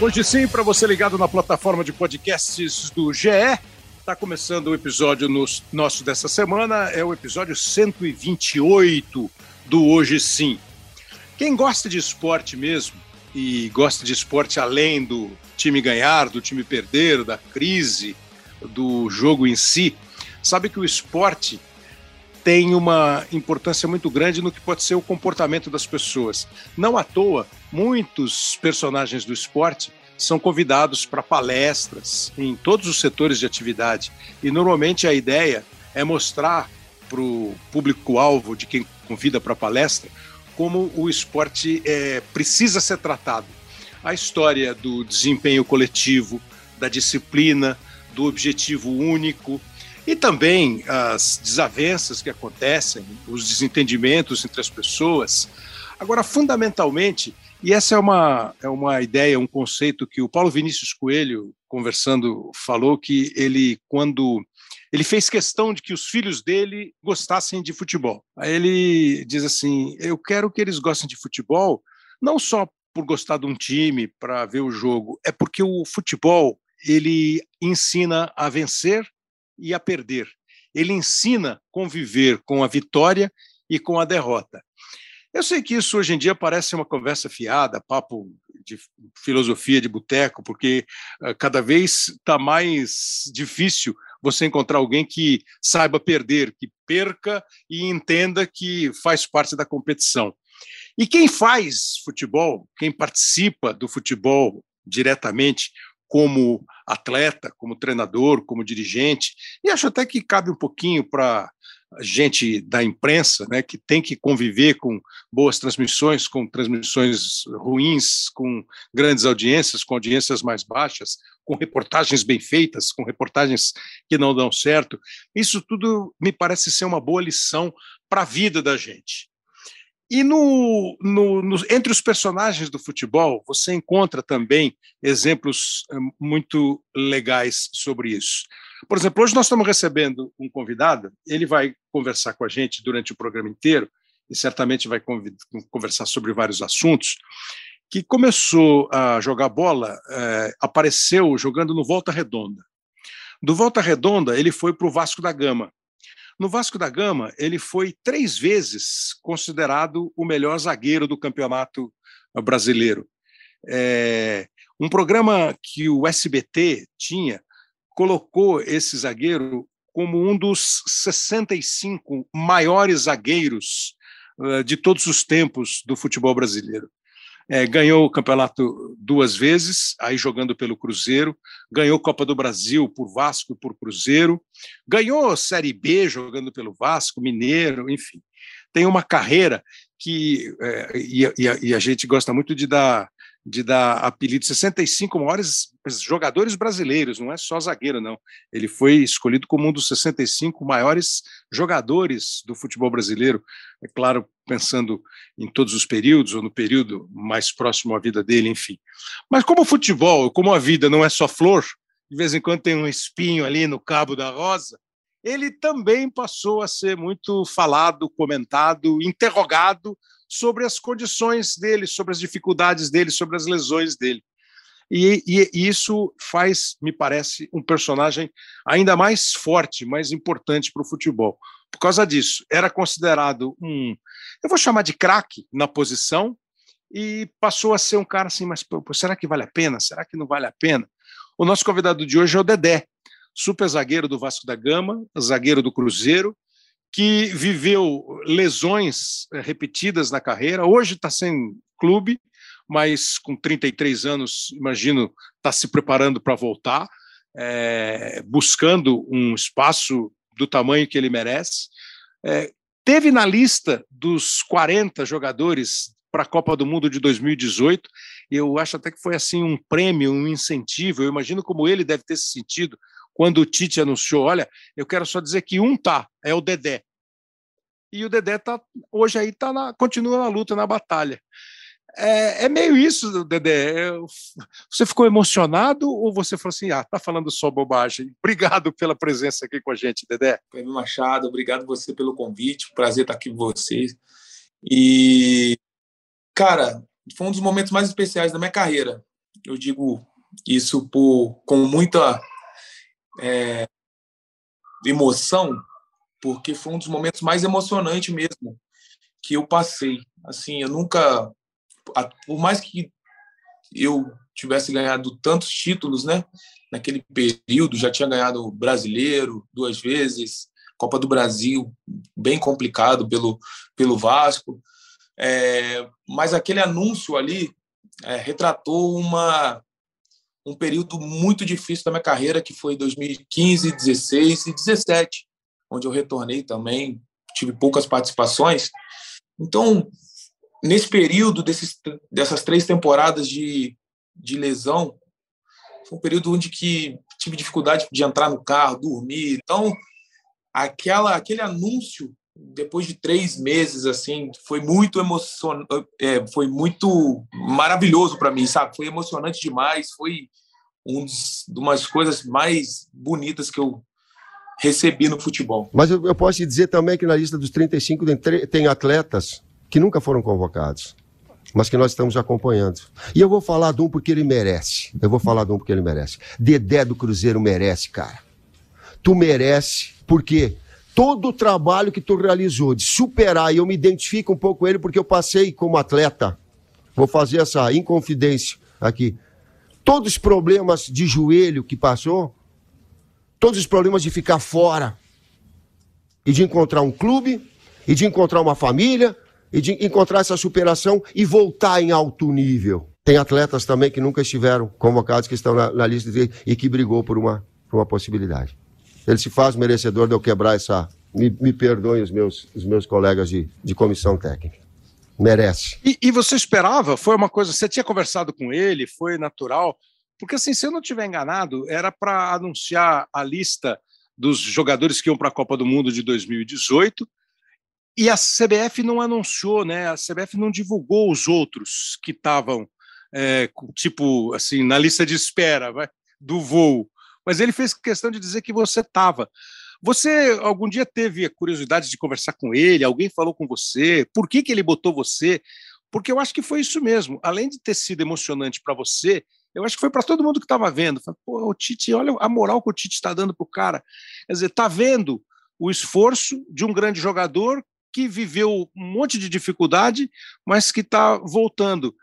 Hoje sim, para você ligado na plataforma de podcasts do GE, está começando o episódio nos, nosso dessa semana, é o episódio 128 do Hoje Sim. Quem gosta de esporte mesmo, e gosta de esporte além do time ganhar, do time perder, da crise, do jogo em si, sabe que o esporte tem uma importância muito grande no que pode ser o comportamento das pessoas. Não à toa, muitos personagens do esporte são convidados para palestras em todos os setores de atividade. E normalmente a ideia é mostrar para o público-alvo de quem convida para palestra como o esporte é, precisa ser tratado. A história do desempenho coletivo, da disciplina, do objetivo único, e também as desavenças que acontecem, os desentendimentos entre as pessoas. Agora, fundamentalmente, e essa é uma, é uma ideia, um conceito que o Paulo Vinícius Coelho, conversando, falou que ele, quando ele fez questão de que os filhos dele gostassem de futebol. Aí ele diz assim: Eu quero que eles gostem de futebol, não só por gostar de um time, para ver o jogo, é porque o futebol ele ensina a vencer e a perder. Ele ensina conviver com a vitória e com a derrota. Eu sei que isso hoje em dia parece uma conversa fiada, papo de filosofia de boteco, porque uh, cada vez está mais difícil você encontrar alguém que saiba perder, que perca e entenda que faz parte da competição. E quem faz futebol, quem participa do futebol diretamente, como atleta, como treinador, como dirigente, e acho até que cabe um pouquinho para gente da imprensa, né, que tem que conviver com boas transmissões, com transmissões ruins, com grandes audiências, com audiências mais baixas, com reportagens bem feitas, com reportagens que não dão certo. Isso tudo me parece ser uma boa lição para a vida da gente. E no, no, no, entre os personagens do futebol, você encontra também exemplos eh, muito legais sobre isso. Por exemplo, hoje nós estamos recebendo um convidado, ele vai conversar com a gente durante o programa inteiro, e certamente vai conversar sobre vários assuntos, que começou a jogar bola, é, apareceu jogando no Volta Redonda. Do Volta Redonda, ele foi para o Vasco da Gama. No Vasco da Gama, ele foi três vezes considerado o melhor zagueiro do campeonato brasileiro. É, um programa que o SBT tinha colocou esse zagueiro como um dos 65 maiores zagueiros uh, de todos os tempos do futebol brasileiro. É, ganhou o campeonato duas vezes, aí jogando pelo Cruzeiro, ganhou Copa do Brasil por Vasco e por Cruzeiro, ganhou Série B jogando pelo Vasco, Mineiro, enfim. Tem uma carreira que, é, e, e, a, e, a, gente gosta muito de dar, de dar apelido 65 maiores jogadores brasileiros, não é só zagueiro, não. Ele foi escolhido como um dos 65 maiores jogadores do futebol brasileiro, é claro, pensando em todos os períodos, ou no período mais próximo à vida dele, enfim. Mas como o futebol, como a vida não é só flor, de vez em quando tem um espinho ali no cabo da rosa, ele também passou a ser muito falado, comentado, interrogado sobre as condições dele, sobre as dificuldades dele, sobre as lesões dele. E, e, isso faz, me parece, um personagem ainda mais forte, mais importante para o futebol. Por causa disso, era considerado um, eu vou chamar de craque na posição, e passou a ser um cara assim, mas pô, será que vale a pena? Será que não vale a pena? O nosso convidado de hoje é o Dedé, super zagueiro do Vasco da Gama, zagueiro do Cruzeiro, que viveu lesões eh, repetidas na carreira, hoje está sem clube, mas com 33 anos, imagino, está se preparando para voltar, é, buscando um espaço do tamanho que ele merece. É, teve na lista dos 40 jogadores para a Copa do Mundo de 2018. Eu acho até que foi assim um prêmio, um incentivo. Eu imagino como ele deve ter se sentido quando o Tite anunciou: olha, eu quero só dizer que um tá, é o Dedé. E o Dedé tá hoje aí tá na, continua na luta, na batalha. É, é, meio isso, Dedé. Você ficou emocionado ou você falou assim, ah, tá falando só bobagem? Obrigado pela presença aqui com a gente, Dedé. Fernando Machado, obrigado você pelo convite. Prazer estar aqui com vocês. E, cara, foi um dos momentos mais especiais da minha carreira. eu digo isso por, com muita é, emoção, porque foi um dos momentos mais emocionantes mesmo que eu passei. Assim, eu nunca, por mais que eu tivesse ganhado tantos títulos, né? Naquele período, já tinha ganhado brasileiro duas vezes, Copa do Brasil, bem complicado pelo, pelo Vasco. É, mas aquele anúncio ali é, retratou uma, um período muito difícil da minha carreira, que foi 2015, 16 e 17, onde eu retornei também, tive poucas participações. Então, nesse período desses, dessas três temporadas de, de lesão, foi um período onde que tive dificuldade de entrar no carro, dormir. Então, aquela, aquele anúncio, depois de três meses, assim, foi muito emocionante, é, foi muito maravilhoso para mim, sabe? Foi emocionante demais, foi um dos, uma das coisas mais bonitas que eu recebi no futebol. Mas eu, eu posso te dizer também que na lista dos 35 tem, tem atletas que nunca foram convocados, mas que nós estamos acompanhando. E eu vou falar de um porque ele merece. Eu vou falar de um porque ele merece. Dedé do Cruzeiro merece, cara. Tu merece, porque todo o trabalho que tu realizou de superar, e eu me identifico um pouco com ele porque eu passei como atleta. Vou fazer essa inconfidência aqui. Todos os problemas de joelho que passou, todos os problemas de ficar fora e de encontrar um clube e de encontrar uma família e de encontrar essa superação e voltar em alto nível. Tem atletas também que nunca estiveram convocados, que estão na, na lista de, e que brigou por uma, por uma possibilidade. Ele se faz merecedor de eu quebrar essa. Me, me perdoem os meus, os meus colegas de, de comissão técnica. Merece. E, e você esperava? Foi uma coisa. Você tinha conversado com ele? Foi natural? Porque, assim, se eu não estiver enganado, era para anunciar a lista dos jogadores que iam para a Copa do Mundo de 2018 e a CBF não anunciou, né? A CBF não divulgou os outros que estavam, é, tipo, assim, na lista de espera vai, do voo. Mas ele fez questão de dizer que você estava. Você algum dia teve a curiosidade de conversar com ele? Alguém falou com você? Por que, que ele botou você? Porque eu acho que foi isso mesmo. Além de ter sido emocionante para você, eu acho que foi para todo mundo que estava vendo. Pô, o Tite, olha a moral que o Tite está dando para o cara. Quer dizer, está vendo o esforço de um grande jogador que viveu um monte de dificuldade, mas que está voltando.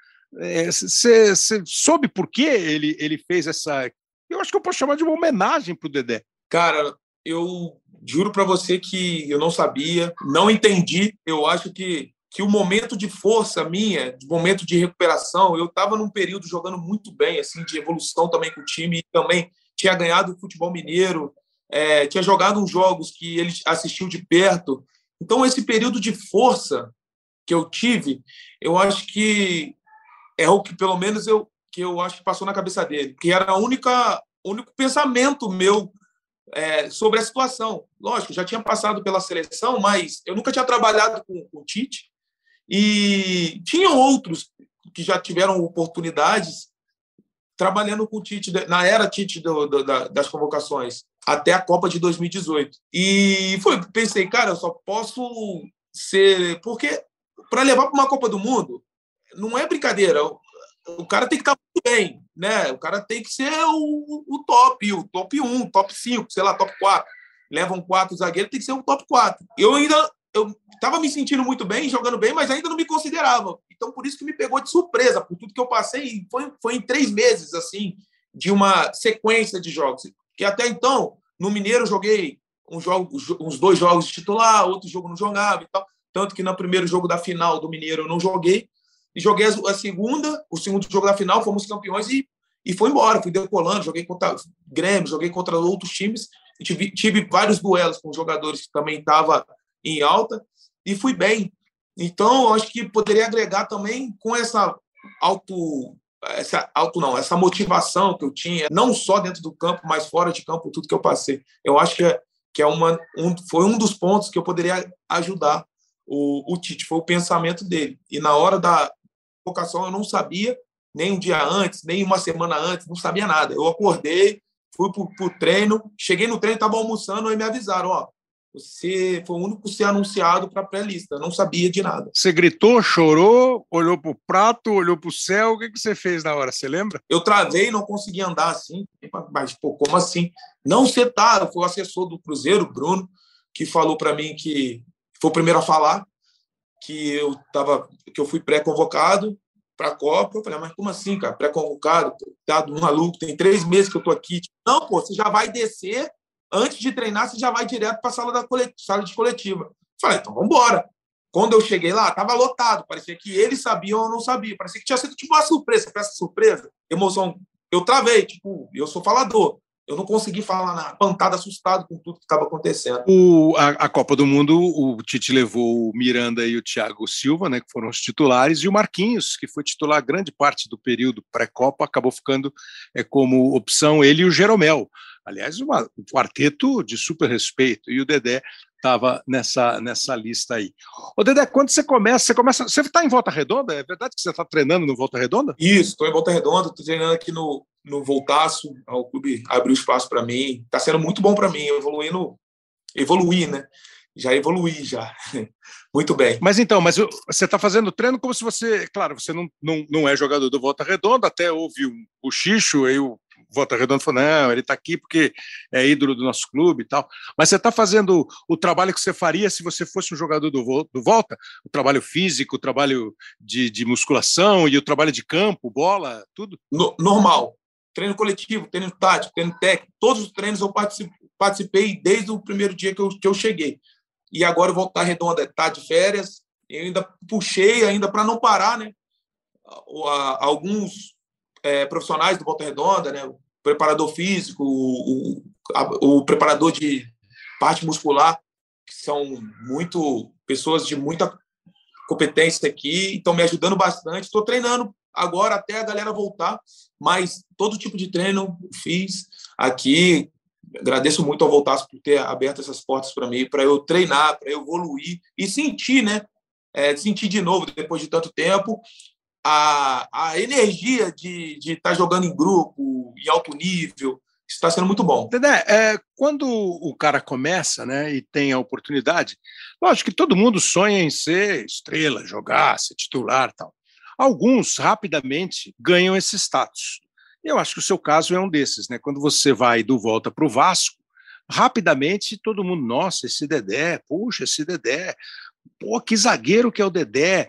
Você é, soube por que ele, ele fez essa. Acho que eu posso chamar de uma homenagem para o Dedé. Cara, eu juro para você que eu não sabia, não entendi. Eu acho que, que o momento de força minha, de momento de recuperação, eu estava num período jogando muito bem, assim, de evolução também com o time, e também tinha ganhado o futebol mineiro, é, tinha jogado uns jogos que ele assistiu de perto. Então, esse período de força que eu tive, eu acho que é o que, pelo menos, eu, que eu acho que passou na cabeça dele, que era a única único pensamento meu é, sobre a situação. Lógico, já tinha passado pela seleção, mas eu nunca tinha trabalhado com, com o Tite e tinham outros que já tiveram oportunidades trabalhando com o Tite na era Tite do, do, das convocações até a Copa de 2018. E foi, pensei, cara, eu só posso ser. Porque para levar para uma Copa do Mundo, não é brincadeira. O, cara tem que estar muito bem, né? O cara tem que ser o, o top, o top 1, top 5, sei lá, top 4. Levam quatro zagueiros, tem que ser o top 4. Eu ainda eu estava me sentindo muito bem, jogando bem, mas ainda não me considerava. Então, por isso que me pegou de surpresa, por tudo que eu passei. Foi, foi em três meses, assim, de uma sequência de jogos que até então, no Mineiro, eu joguei um jogo, uns dois jogos de titular, outro jogo não jogava e tal. Tanto que no primeiro jogo da final do Mineiro eu não joguei. E joguei a segunda, o segundo jogo da final, fomos campeões e, e foi embora. Fui decolando, joguei contra Grêmio, joguei contra outros times. Tive, tive vários duelos com jogadores que também estavam em alta e fui bem. Então, acho que poderia agregar também com essa auto essa auto não, essa motivação que eu tinha, não só dentro do campo, mas fora de campo, tudo que eu passei. Eu acho que é, que é uma, um, foi um dos pontos que eu poderia ajudar o, o Tite, foi o pensamento dele. E na hora da vocação eu não sabia, nem um dia antes, nem uma semana antes, não sabia nada. Eu acordei, fui para o treino, cheguei no treino, estava almoçando, e me avisaram, ó, Você foi o único a ser anunciado para a pré-lista. Não sabia de nada. Você gritou, chorou, olhou para o prato, olhou para o céu. O que, que você fez na hora? Você lembra? Eu travei, não consegui andar assim. Mas, pô, como assim? Não tá. Foi o assessor do Cruzeiro, Bruno, que falou para mim que foi o primeiro a falar que eu tava, que eu fui pré-convocado para a Copa. Eu falei, mas como assim, cara? Pré-convocado? Tá maluco, tem três meses que eu tô aqui. Não, pô, você já vai descer antes de treinar, você já vai direto para a sala, da sala de coletiva. Falei, então vamos embora. Quando eu cheguei lá, estava lotado. Parecia que eles sabiam ou não sabia. Parecia que tinha sido tipo uma surpresa. Essa surpresa, emoção. Eu travei, tipo, eu sou falador. Eu não consegui falar nada, pantado, assustado com tudo que estava acontecendo. O, a, a, Copa do Mundo, o Tite levou o Miranda e o Thiago Silva, né, que foram os titulares, e o Marquinhos, que foi titular grande parte do período pré-Copa, acabou ficando é, como opção ele e o Jeromel. Aliás, uma, um quarteto de super respeito. E o Dedé estava nessa, nessa lista aí. Ô, Dedé, quando você começa, você começa. Você está em volta redonda? É verdade que você está treinando no Volta Redonda? Isso, estou em volta redonda, estou treinando aqui no, no Voltaço. O clube abriu espaço para mim. Está sendo muito bom para mim, evoluindo, evoluir, né? Já evoluí, já. Muito bem. Mas então, mas você está fazendo treino como se você. Claro, você não, não, não é jogador do Volta Redonda, até houve um bochicho, o Volta Redonda falou: não, ele está aqui porque é ídolo do nosso clube e tal. Mas você está fazendo o trabalho que você faria se você fosse um jogador do, do Volta? O trabalho físico, o trabalho de, de musculação e o trabalho de campo, bola, tudo? No, normal. Treino coletivo, treino tático, treino técnico, todos os treinos eu participei desde o primeiro dia que eu, que eu cheguei. E agora o Volta Redonda está de férias, eu ainda puxei ainda para não parar, né? Alguns é, profissionais do Volta Redonda, né? preparador físico, o, o, o preparador de parte muscular, que são muito pessoas de muita competência aqui, estão me ajudando bastante. Estou treinando agora até a galera voltar, mas todo tipo de treino fiz aqui. Agradeço muito ao Voltaço por ter aberto essas portas para mim, para eu treinar, para eu evoluir e sentir, né? É, sentir de novo, depois de tanto tempo, a, a energia de estar tá jogando em grupo, em alto nível, está sendo muito bom. Dedé, é, quando o cara começa né, e tem a oportunidade, lógico que todo mundo sonha em ser estrela, jogar, ser titular tal. Alguns rapidamente ganham esse status. Eu acho que o seu caso é um desses, né? Quando você vai do volta para o Vasco, rapidamente todo mundo, nossa, esse Dedé, puxa, esse Dedé, pô, que zagueiro que é o Dedé.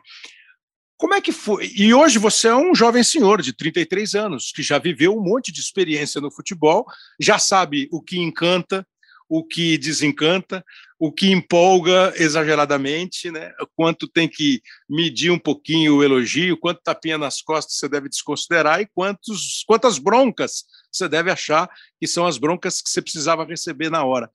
Como é que foi? E hoje você é um jovem senhor de 33 anos, que já viveu um monte de experiência no futebol, já sabe o que encanta, o que desencanta, o que empolga exageradamente, né? quanto tem que medir um pouquinho o elogio, quanto tapinha nas costas você deve desconsiderar e quantos, quantas broncas você deve achar que são as broncas que você precisava receber na hora.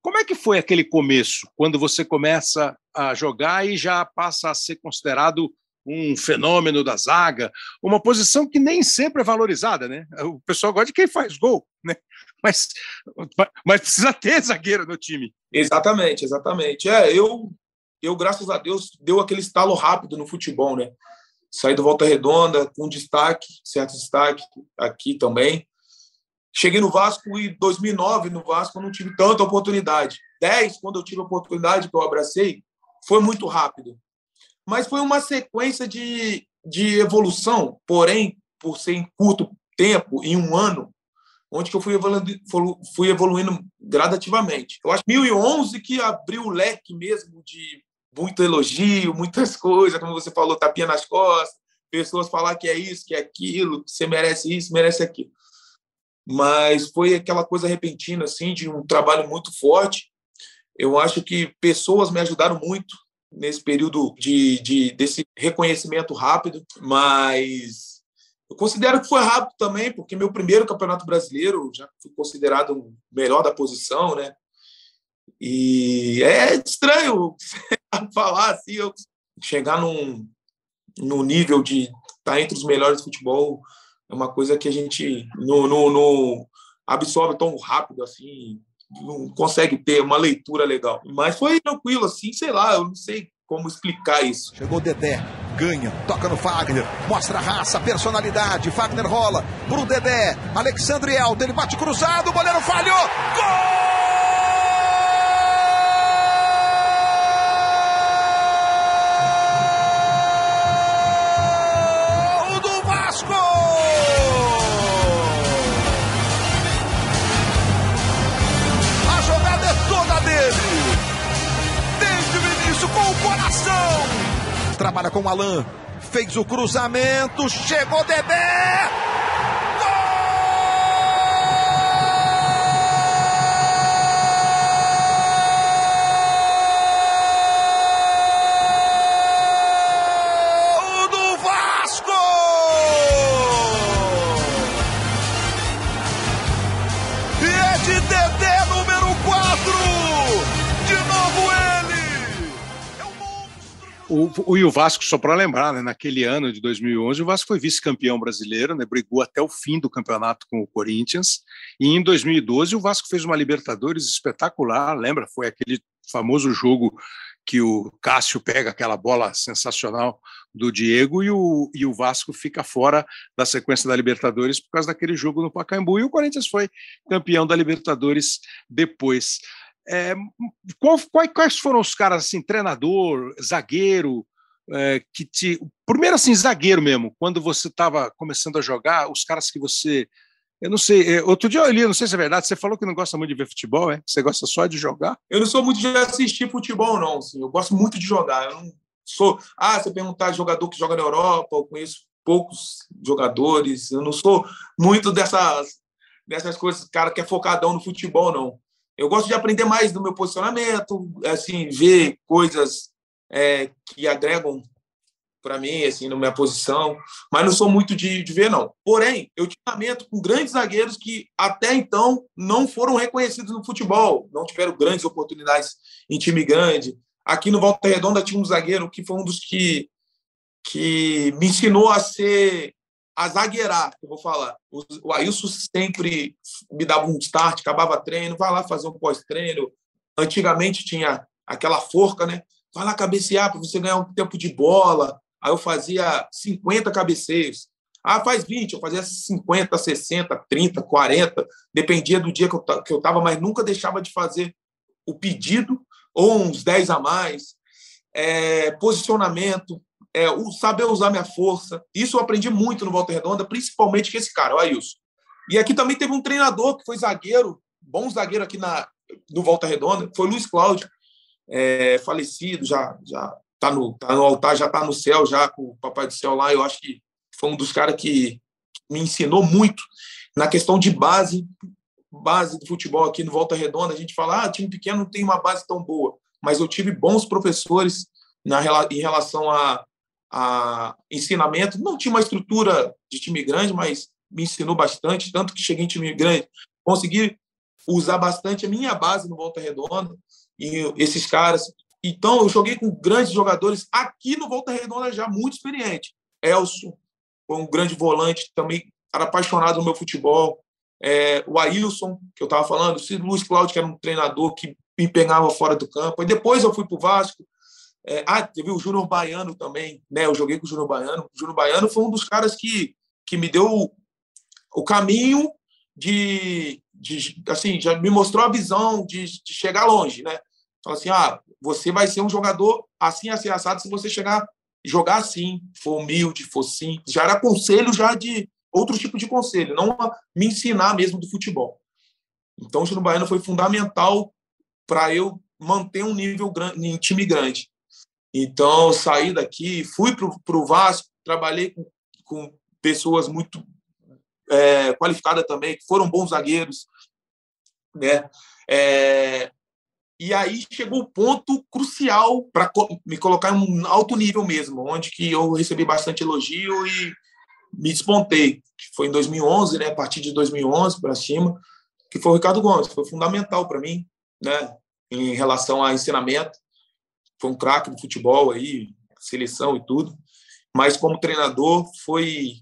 Como é que foi aquele começo, quando você começa a jogar e já passa a ser considerado um fenômeno da zaga, uma posição que nem sempre é valorizada, né? O pessoal gosta de quem faz gol, né? Mas, mas precisa ter zagueiro no time. Exatamente, exatamente. É, eu, eu graças a Deus, deu aquele estalo rápido no futebol, né? Saí do Volta Redonda com destaque, certo destaque aqui também. Cheguei no Vasco e 2009 no Vasco eu não tive tanta oportunidade. 10, quando eu tive a oportunidade que eu abracei, foi muito rápido mas foi uma sequência de, de evolução, porém, por ser em curto tempo, em um ano, onde que eu fui evoluindo, fui evoluindo gradativamente. Eu acho que 2011 que abriu o leque mesmo de muito elogio, muitas coisas, como você falou, tapinha nas costas, pessoas falar que é isso, que é aquilo, que você merece isso, merece aquilo. Mas foi aquela coisa repentina, assim, de um trabalho muito forte. Eu acho que pessoas me ajudaram muito nesse período de, de, desse reconhecimento rápido, mas eu considero que foi rápido também, porque meu primeiro campeonato brasileiro já fui considerado o melhor da posição, né? E é estranho falar assim, eu chegar num, num nível de estar tá entre os melhores do futebol é uma coisa que a gente não absorve tão rápido assim, não consegue ter uma leitura legal. Mas foi tranquilo, assim, sei lá, eu não sei como explicar isso. Chegou Dedé, ganha, toca no Fagner, mostra raça, personalidade, Fagner rola pro Dedé, Alexandre Elton, ele bate cruzado, o goleiro falhou, gol! Trabalha com o Alan. Fez o cruzamento, chegou Dedé! O, e o Vasco, só para lembrar, né, naquele ano de 2011, o Vasco foi vice-campeão brasileiro, né, brigou até o fim do campeonato com o Corinthians, e em 2012 o Vasco fez uma Libertadores espetacular, lembra? Foi aquele famoso jogo que o Cássio pega aquela bola sensacional do Diego e o, e o Vasco fica fora da sequência da Libertadores por causa daquele jogo no Pacaembu, e o Corinthians foi campeão da Libertadores depois. É, qual, quais, foram os caras, assim, treinador, zagueiro, é, que te. Primeiro, assim, zagueiro mesmo, quando você estava começando a jogar, os caras que você. Eu não sei, é, outro dia eu li, não sei se é verdade, você falou que não gosta muito de ver futebol, é? Você gosta só de jogar? Eu não sou muito de assistir futebol, não. Assim, eu gosto muito de jogar. Eu não sou. Ah, você perguntar jogador que joga na Europa, eu conheço poucos jogadores. Eu não sou muito dessas, dessas coisas, cara que é focadão no futebol, não. Eu gosto de aprender mais do meu posicionamento, assim, ver coisas é, que agregam para mim, assim, na minha posição, mas não sou muito de, de ver, não. Porém, eu tive treinamento com grandes zagueiros que até então não foram reconhecidos no futebol, não tiveram grandes oportunidades em time grande. Aqui no Volta Redonda tinha um zagueiro que foi um dos que, que me ensinou a ser a zagueirar, eu vou falar. O Ailson sempre me dava um start, acabava treino, vai lá fazer um pós-treino. Antigamente tinha aquela forca, né? Vai lá cabecear para você ganhar um tempo de bola. Aí eu fazia 50 cabeceios. Ah, faz 20, eu fazia 50, 60, 30, 40, dependia do dia que eu, que eu tava, mas nunca deixava de fazer o pedido, ou uns 10 a mais. É, posicionamento, é, o saber usar minha força. Isso eu aprendi muito no Volta Redonda, principalmente com esse cara, o Ailson. E aqui também teve um treinador que foi zagueiro, bom zagueiro aqui na, no Volta Redonda, foi Luiz Cláudio, é, falecido, já já tá no, tá no altar, já tá no céu, já com o Papai do Céu lá. Eu acho que foi um dos caras que me ensinou muito na questão de base, base do futebol aqui no Volta Redonda. A gente fala, ah, time pequeno não tem uma base tão boa, mas eu tive bons professores na, em relação a a ensinamento. Não tinha uma estrutura de time grande, mas me ensinou bastante, tanto que cheguei em time grande, consegui usar bastante a minha base no Volta Redonda e esses caras. Então, eu joguei com grandes jogadores aqui no Volta Redonda já muito experiente. Elson foi um grande volante, também era apaixonado no meu futebol. É, o Ailson, que eu estava falando, o Luiz Cláudio, que era um treinador que me pegava fora do campo. E depois eu fui para o Vasco, é, ah, teve o Júnior Baiano também, né? Eu joguei com o Júnior Baiano. O Júnior Baiano foi um dos caras que, que me deu o caminho de, de assim, já me mostrou a visão de, de chegar longe, né? Fala assim, ah, você vai ser um jogador assim, assim, assado se você chegar, jogar assim, for humilde, for simples. Já era conselho já de outro tipo de conselho, não me ensinar mesmo do futebol. Então, o Júnior Baiano foi fundamental para eu manter um nível grande, em time grande. Então, saí daqui, fui para o Vasco, trabalhei com, com pessoas muito é, qualificadas também, que foram bons zagueiros. Né? É, e aí chegou o ponto crucial para me colocar em um alto nível mesmo, onde que eu recebi bastante elogio e me despontei, foi em 2011, né, a partir de 2011 para cima, que foi o Ricardo Gomes, foi fundamental para mim, né, em relação a ensinamento foi um craque do futebol aí, seleção e tudo, mas como treinador foi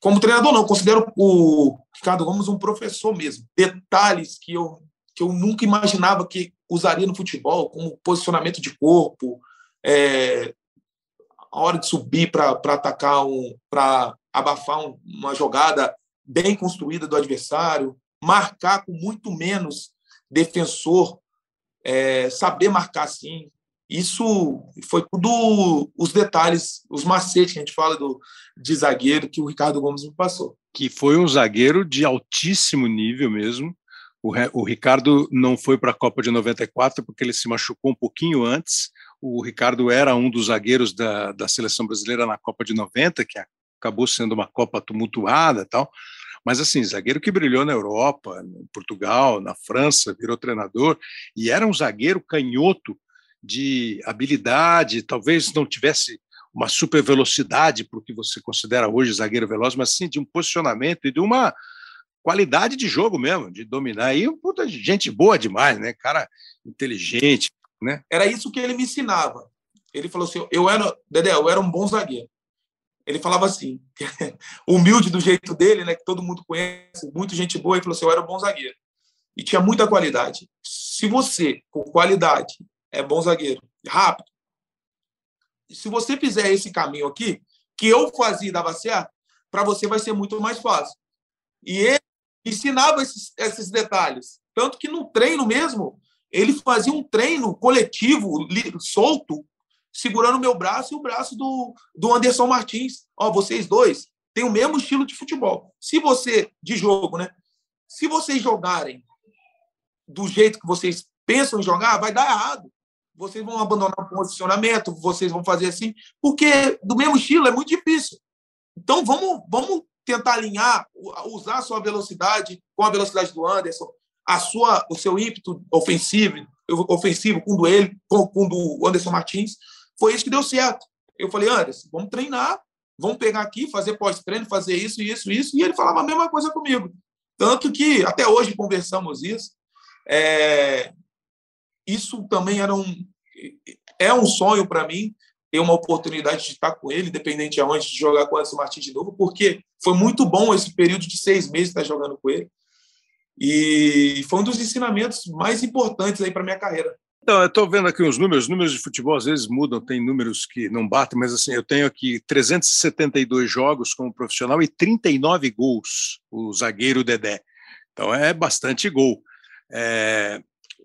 como treinador não, considero o Ricardo Gomes um professor mesmo. Detalhes que eu que eu nunca imaginava que usaria no futebol, como posicionamento de corpo, é, a hora de subir para atacar um, para abafar um, uma jogada bem construída do adversário, marcar com muito menos defensor é, saber marcar sim. Isso foi tudo os detalhes, os macetes que a gente fala do, de zagueiro que o Ricardo Gomes me passou. Que foi um zagueiro de altíssimo nível mesmo. O, o Ricardo não foi para a Copa de 94 porque ele se machucou um pouquinho antes. O Ricardo era um dos zagueiros da, da seleção brasileira na Copa de 90, que acabou sendo uma Copa tumultuada tal. Mas, assim, zagueiro que brilhou na Europa, em Portugal, na França, virou treinador, e era um zagueiro canhoto de habilidade, talvez não tivesse uma super velocidade para o que você considera hoje zagueiro veloz, mas sim de um posicionamento e de uma qualidade de jogo mesmo, de dominar. E puta, gente boa demais, né? Cara inteligente, né? Era isso que ele me ensinava. Ele falou assim: eu era, Dedé, eu era um bom zagueiro. Ele falava assim, humilde do jeito dele, né? Que todo mundo conhece, muito gente boa. Ele falou assim: eu era um bom zagueiro e tinha muita qualidade. Se você, com qualidade, é bom zagueiro, rápido, se você fizer esse caminho aqui, que eu fazia e dava certo, para você vai ser muito mais fácil. E ele ensinava esses, esses detalhes. Tanto que no treino mesmo, ele fazia um treino coletivo, solto, segurando meu braço e o braço do, do Anderson Martins. Ó, vocês dois têm o mesmo estilo de futebol. Se você, de jogo, né? Se vocês jogarem do jeito que vocês pensam em jogar, vai dar errado. Vocês vão abandonar o posicionamento, vocês vão fazer assim, porque do mesmo estilo é muito difícil. Então vamos, vamos tentar alinhar, usar a sua velocidade com a velocidade do Anderson, a sua, o seu ímpeto ofensivo, ofensivo com o do ele, com, com do Anderson Martins, foi isso que deu certo. Eu falei, Anderson, vamos treinar, vamos pegar aqui, fazer pós-treino, fazer isso, isso, isso, e ele falava a mesma coisa comigo. Tanto que até hoje conversamos isso. É, isso também era um é um sonho para mim ter uma oportunidade de estar com ele, independente aonde de jogar com o Anderson Martins de novo, porque foi muito bom esse período de seis meses estar jogando com ele. E foi um dos ensinamentos mais importantes aí para minha carreira. Então, eu estou vendo aqui os números, os números de futebol às vezes mudam, tem números que não batem, mas assim, eu tenho aqui 372 jogos como profissional e 39 gols, o zagueiro Dedé. Então é bastante gol. É...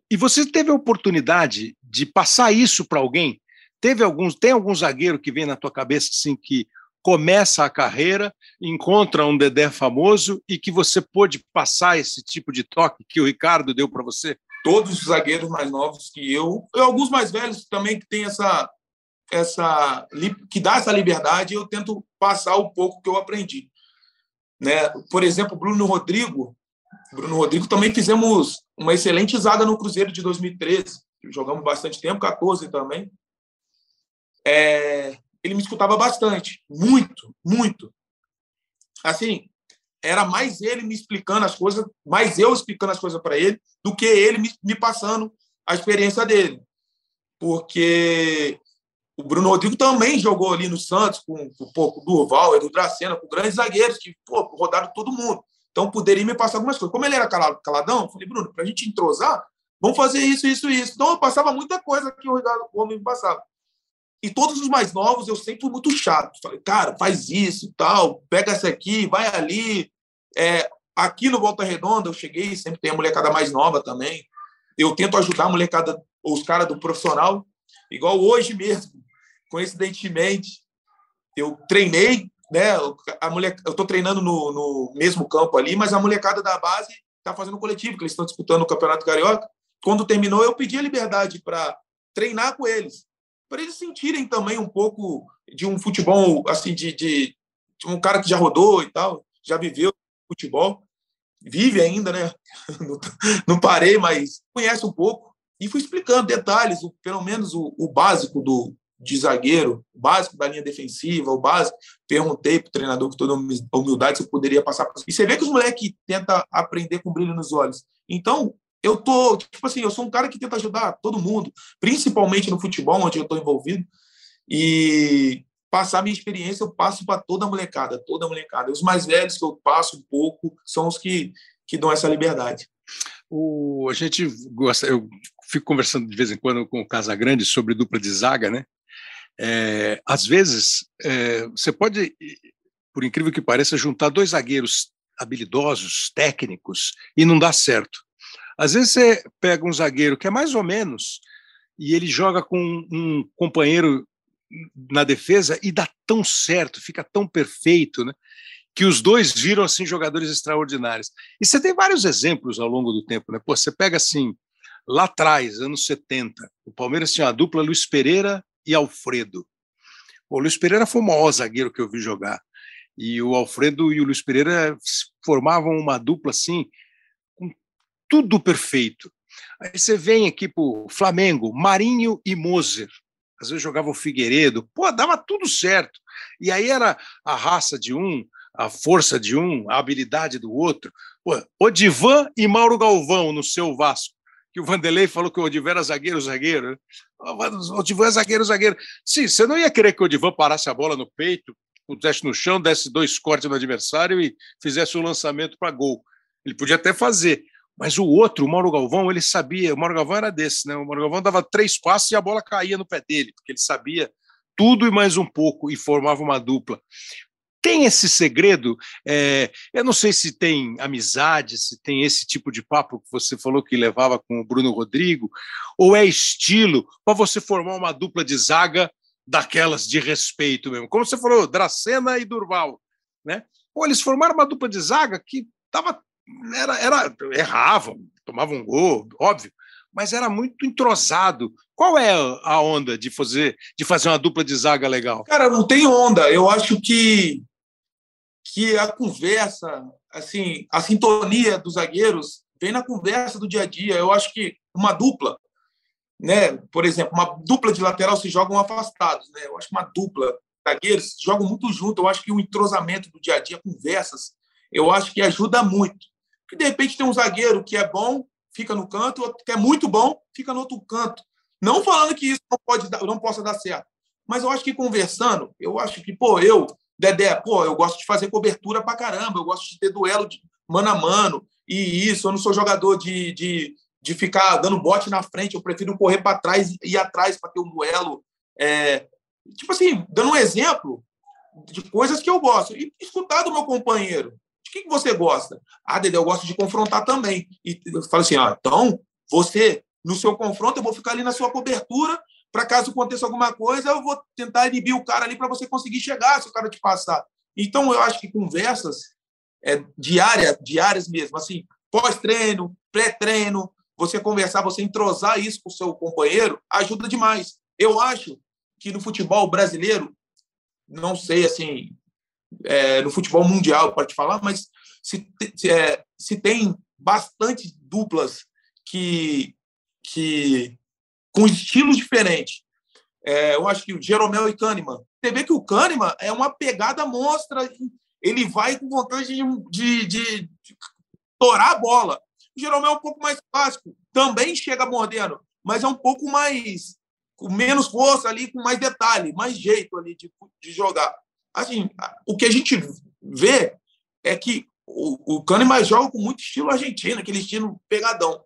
E você teve a oportunidade de passar isso para alguém? Teve alguns, tem algum zagueiro que vem na tua cabeça assim que começa a carreira, encontra um Dedé famoso e que você pôde passar esse tipo de toque que o Ricardo deu para você? Todos os zagueiros mais novos que eu, e alguns mais velhos também que tem essa essa que dá essa liberdade, eu tento passar o pouco que eu aprendi. Né? Por exemplo, Bruno Rodrigo, Bruno Rodrigo também fizemos uma excelente zaga no Cruzeiro de 2013. Jogamos bastante tempo, 14 também. É, ele me escutava bastante, muito, muito. Assim, era mais ele me explicando as coisas, mais eu explicando as coisas para ele, do que ele me, me, passando a experiência dele. Porque o Bruno Rodrigo também jogou ali no Santos com, com, com o Durval, Edu Dracena, com grandes zagueiros que pô, rodaram todo mundo. Então, poderia me passar algumas coisas. Como ele era caladão, eu falei, Bruno, para a gente entrosar, vamos fazer isso, isso, isso. Então, eu passava muita coisa que o Ricardo Homem me passava. E todos os mais novos, eu sempre fui muito chato. Falei, cara, faz isso, tal, pega essa aqui, vai ali. É, aqui no Volta Redonda, eu cheguei, sempre tem a molecada mais nova também. Eu tento ajudar a molecada, os caras do profissional, igual hoje mesmo, coincidentemente. Eu treinei né? A mulher, eu estou treinando no, no, mesmo campo ali, mas a molecada da base está fazendo coletivo, que eles estão disputando o Campeonato Carioca. Quando terminou, eu pedi a liberdade para treinar com eles, para eles sentirem também um pouco de um futebol assim de, de, de, um cara que já rodou e tal, já viveu futebol, vive ainda, né? Não, não parei, mas conhece um pouco e fui explicando detalhes, pelo menos o, o básico do, de zagueiro, o básico da linha defensiva, o básico. Perguntei para o treinador com toda humildade se eu poderia passar E você vê que os moleques tentam aprender com brilho nos olhos. Então, eu tô, tipo assim, eu sou um cara que tenta ajudar todo mundo, principalmente no futebol, onde eu estou envolvido. E passar minha experiência, eu passo para toda a molecada, toda a molecada. Os mais velhos que eu passo um pouco são os que, que dão essa liberdade. O, a gente gosta, eu fico conversando de vez em quando com o Casagrande sobre dupla de zaga, né? É, às vezes, é, você pode, por incrível que pareça, juntar dois zagueiros habilidosos, técnicos, e não dá certo. Às vezes você pega um zagueiro que é mais ou menos, e ele joga com um companheiro na defesa e dá tão certo, fica tão perfeito, né? que os dois viram assim jogadores extraordinários. E você tem vários exemplos ao longo do tempo, né? Pô, você pega assim lá atrás, anos 70. O Palmeiras tinha a dupla Luiz Pereira e Alfredo. O Luiz Pereira foi o maior zagueiro que eu vi jogar. E o Alfredo e o Luiz Pereira formavam uma dupla assim, tudo perfeito. Aí você vem aqui para o Flamengo, Marinho e Moser. Às vezes jogava o Figueiredo, pô, dava tudo certo. E aí era a raça de um, a força de um, a habilidade do outro. Pô, Odivan e Mauro Galvão no seu Vasco. Que o Vanderlei falou que o Odivan era zagueiro, zagueiro. Né? O Odivan é zagueiro, zagueiro. Sim, você não ia querer que o Odivan parasse a bola no peito, pusesse no chão, desse dois cortes no adversário e fizesse o um lançamento para gol. Ele podia até fazer. Mas o outro, o Mauro Galvão, ele sabia. O Mauro Galvão era desse, né? O Mauro Galvão dava três passos e a bola caía no pé dele, porque ele sabia tudo e mais um pouco e formava uma dupla. Tem esse segredo? É, eu não sei se tem amizade, se tem esse tipo de papo que você falou que levava com o Bruno Rodrigo, ou é estilo para você formar uma dupla de zaga daquelas de respeito mesmo. Como você falou, Dracena e Durval, né? Pô, eles formaram uma dupla de zaga que tava era, era erravam, tomavam um gol, óbvio, mas era muito entrosado. Qual é a onda de fazer de fazer uma dupla de zaga legal? Cara, não tem onda. Eu acho que que a conversa, assim, a sintonia dos zagueiros vem na conversa do dia a dia. Eu acho que uma dupla, né, por exemplo, uma dupla de lateral se jogam afastados, né? Eu acho que uma dupla zagueiros jogam muito junto. Eu acho que o entrosamento do dia a dia, conversas, eu acho que ajuda muito. Porque de repente tem um zagueiro que é bom, fica no canto, outro que é muito bom, fica no outro canto. Não falando que isso não pode dar, não possa dar certo, mas eu acho que conversando, eu acho que, pô, eu Dedé, pô, eu gosto de fazer cobertura pra caramba, eu gosto de ter duelo de mano a mano, e isso, eu não sou jogador de, de, de ficar dando bote na frente, eu prefiro correr para trás e ir atrás para ter um duelo. É, tipo assim, dando um exemplo de coisas que eu gosto. E escutar do meu companheiro. De que, você gosta? Ah, Dedé, eu gosto de confrontar também. E eu falo assim, ah, então, você, no seu confronto, eu vou ficar ali na sua cobertura para caso aconteça alguma coisa, eu vou tentar inibir o cara ali para você conseguir chegar, se o cara te passar. Então, eu acho que conversas é, diárias, diárias mesmo, assim, pós-treino, pré-treino, você conversar, você entrosar isso com o seu companheiro, ajuda demais. Eu acho que no futebol brasileiro, não sei, assim, é, no futebol mundial, pode falar, mas se, se, é, se tem bastante duplas que, que com estilos diferentes. É, eu acho que o Jeromel e Kahneman. Você vê que o Kahneman é uma pegada monstra, ele vai com vontade de, de, de, de torar a bola. O Jeromel é um pouco mais clássico, também chega mordendo, mas é um pouco mais com menos força ali, com mais detalhe, mais jeito ali de, de jogar. Assim, o que a gente vê é que o, o Kahneman joga com muito estilo argentino, aquele estilo pegadão.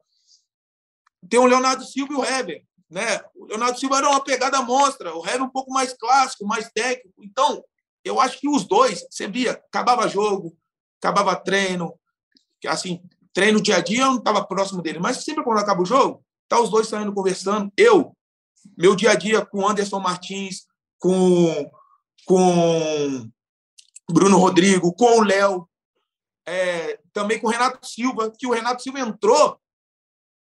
Tem o Leonardo Silva e o Heber. Né? O Leonardo Silva era uma pegada monstra, o Hever um pouco mais clássico, mais técnico. Então, eu acho que os dois, você via, acabava jogo, acabava treino, assim, treino dia a dia eu não estava próximo dele, mas sempre quando acaba o jogo, tá os dois saindo conversando. Eu, meu dia a dia com Anderson Martins, com com Bruno Rodrigo, com o Léo, é, também com o Renato Silva, que o Renato Silva entrou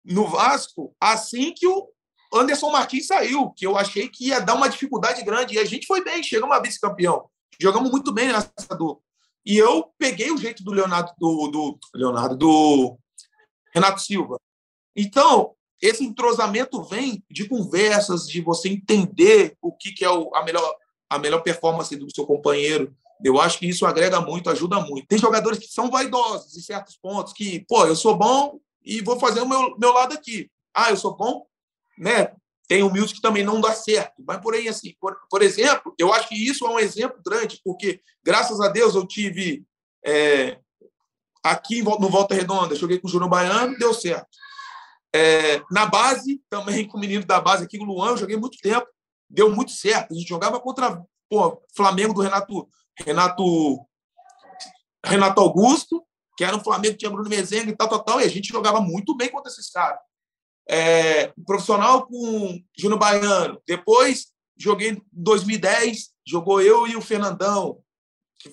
no Vasco assim que o Anderson Martins saiu, que eu achei que ia dar uma dificuldade grande. E a gente foi bem, chegamos a vice-campeão. Jogamos muito bem nessa do. E eu peguei o jeito do Leonardo, do, do Leonardo, do Renato Silva. Então, esse entrosamento vem de conversas, de você entender o que, que é o, a, melhor, a melhor performance do seu companheiro. Eu acho que isso agrega muito, ajuda muito. Tem jogadores que são vaidosos em certos pontos, que, pô, eu sou bom e vou fazer o meu, meu lado aqui. Ah, eu sou bom, né? Tem o Mills que também não dá certo. Mas, porém, assim, por, por, exemplo, eu acho que isso é um exemplo grande, porque, graças a Deus, eu tive é, aqui no Volta Redonda, joguei com o Júnior Baiano, deu certo. É, na base, também com o menino da base aqui, o Luan, eu joguei muito tempo, deu muito certo. A gente jogava contra o Flamengo do Renato, Renato, Renato Augusto, que era um Flamengo que tinha Bruno Mezenga e tal, tal, tal, e a gente jogava muito bem contra esses caras é, profissional com Júnior Baiano. Depois joguei em 2010, jogou eu e o Fernandão, que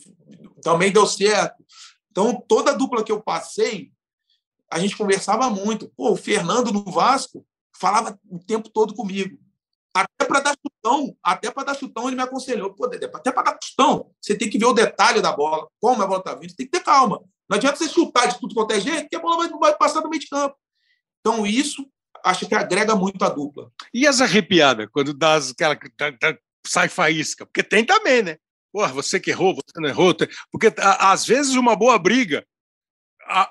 também deu certo. Então, toda a dupla que eu passei, a gente conversava muito. Pô, o Fernando no Vasco falava o tempo todo comigo. Até para dar chutão, até para dar chutão, ele me aconselhou. Pô, Dedé, até para dar chutão, você tem que ver o detalhe da bola, como a bola está vindo, você tem que ter calma. Não adianta você chutar de tudo quanto é jeito, que a bola vai, vai passar do meio de campo. Então, isso acho que agrega muito a dupla. E as arrepiadas, quando dá aquela. Tá, tá, sai faísca? Porque tem também, né? Porra, você que errou, você não errou. Porque às vezes uma boa briga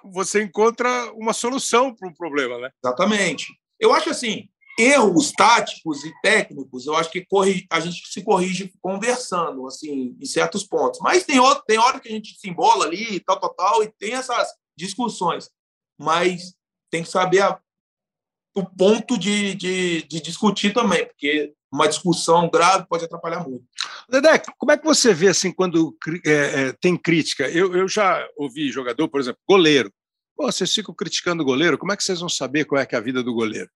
você encontra uma solução para um problema, né? Exatamente. Eu acho assim, erros táticos e técnicos, eu acho que a gente se corrige conversando, assim, em certos pontos. Mas tem, hora, tem hora que a gente se embola ali, tal, tal, tal, e tem essas discussões. Mas tem que saber a, o ponto de, de, de discutir também, porque uma discussão grave pode atrapalhar muito. Dedé, como é que você vê assim quando é, é, tem crítica? Eu, eu já ouvi jogador, por exemplo, goleiro. Pô, vocês ficam criticando o goleiro, como é que vocês vão saber qual é, é a vida do goleiro?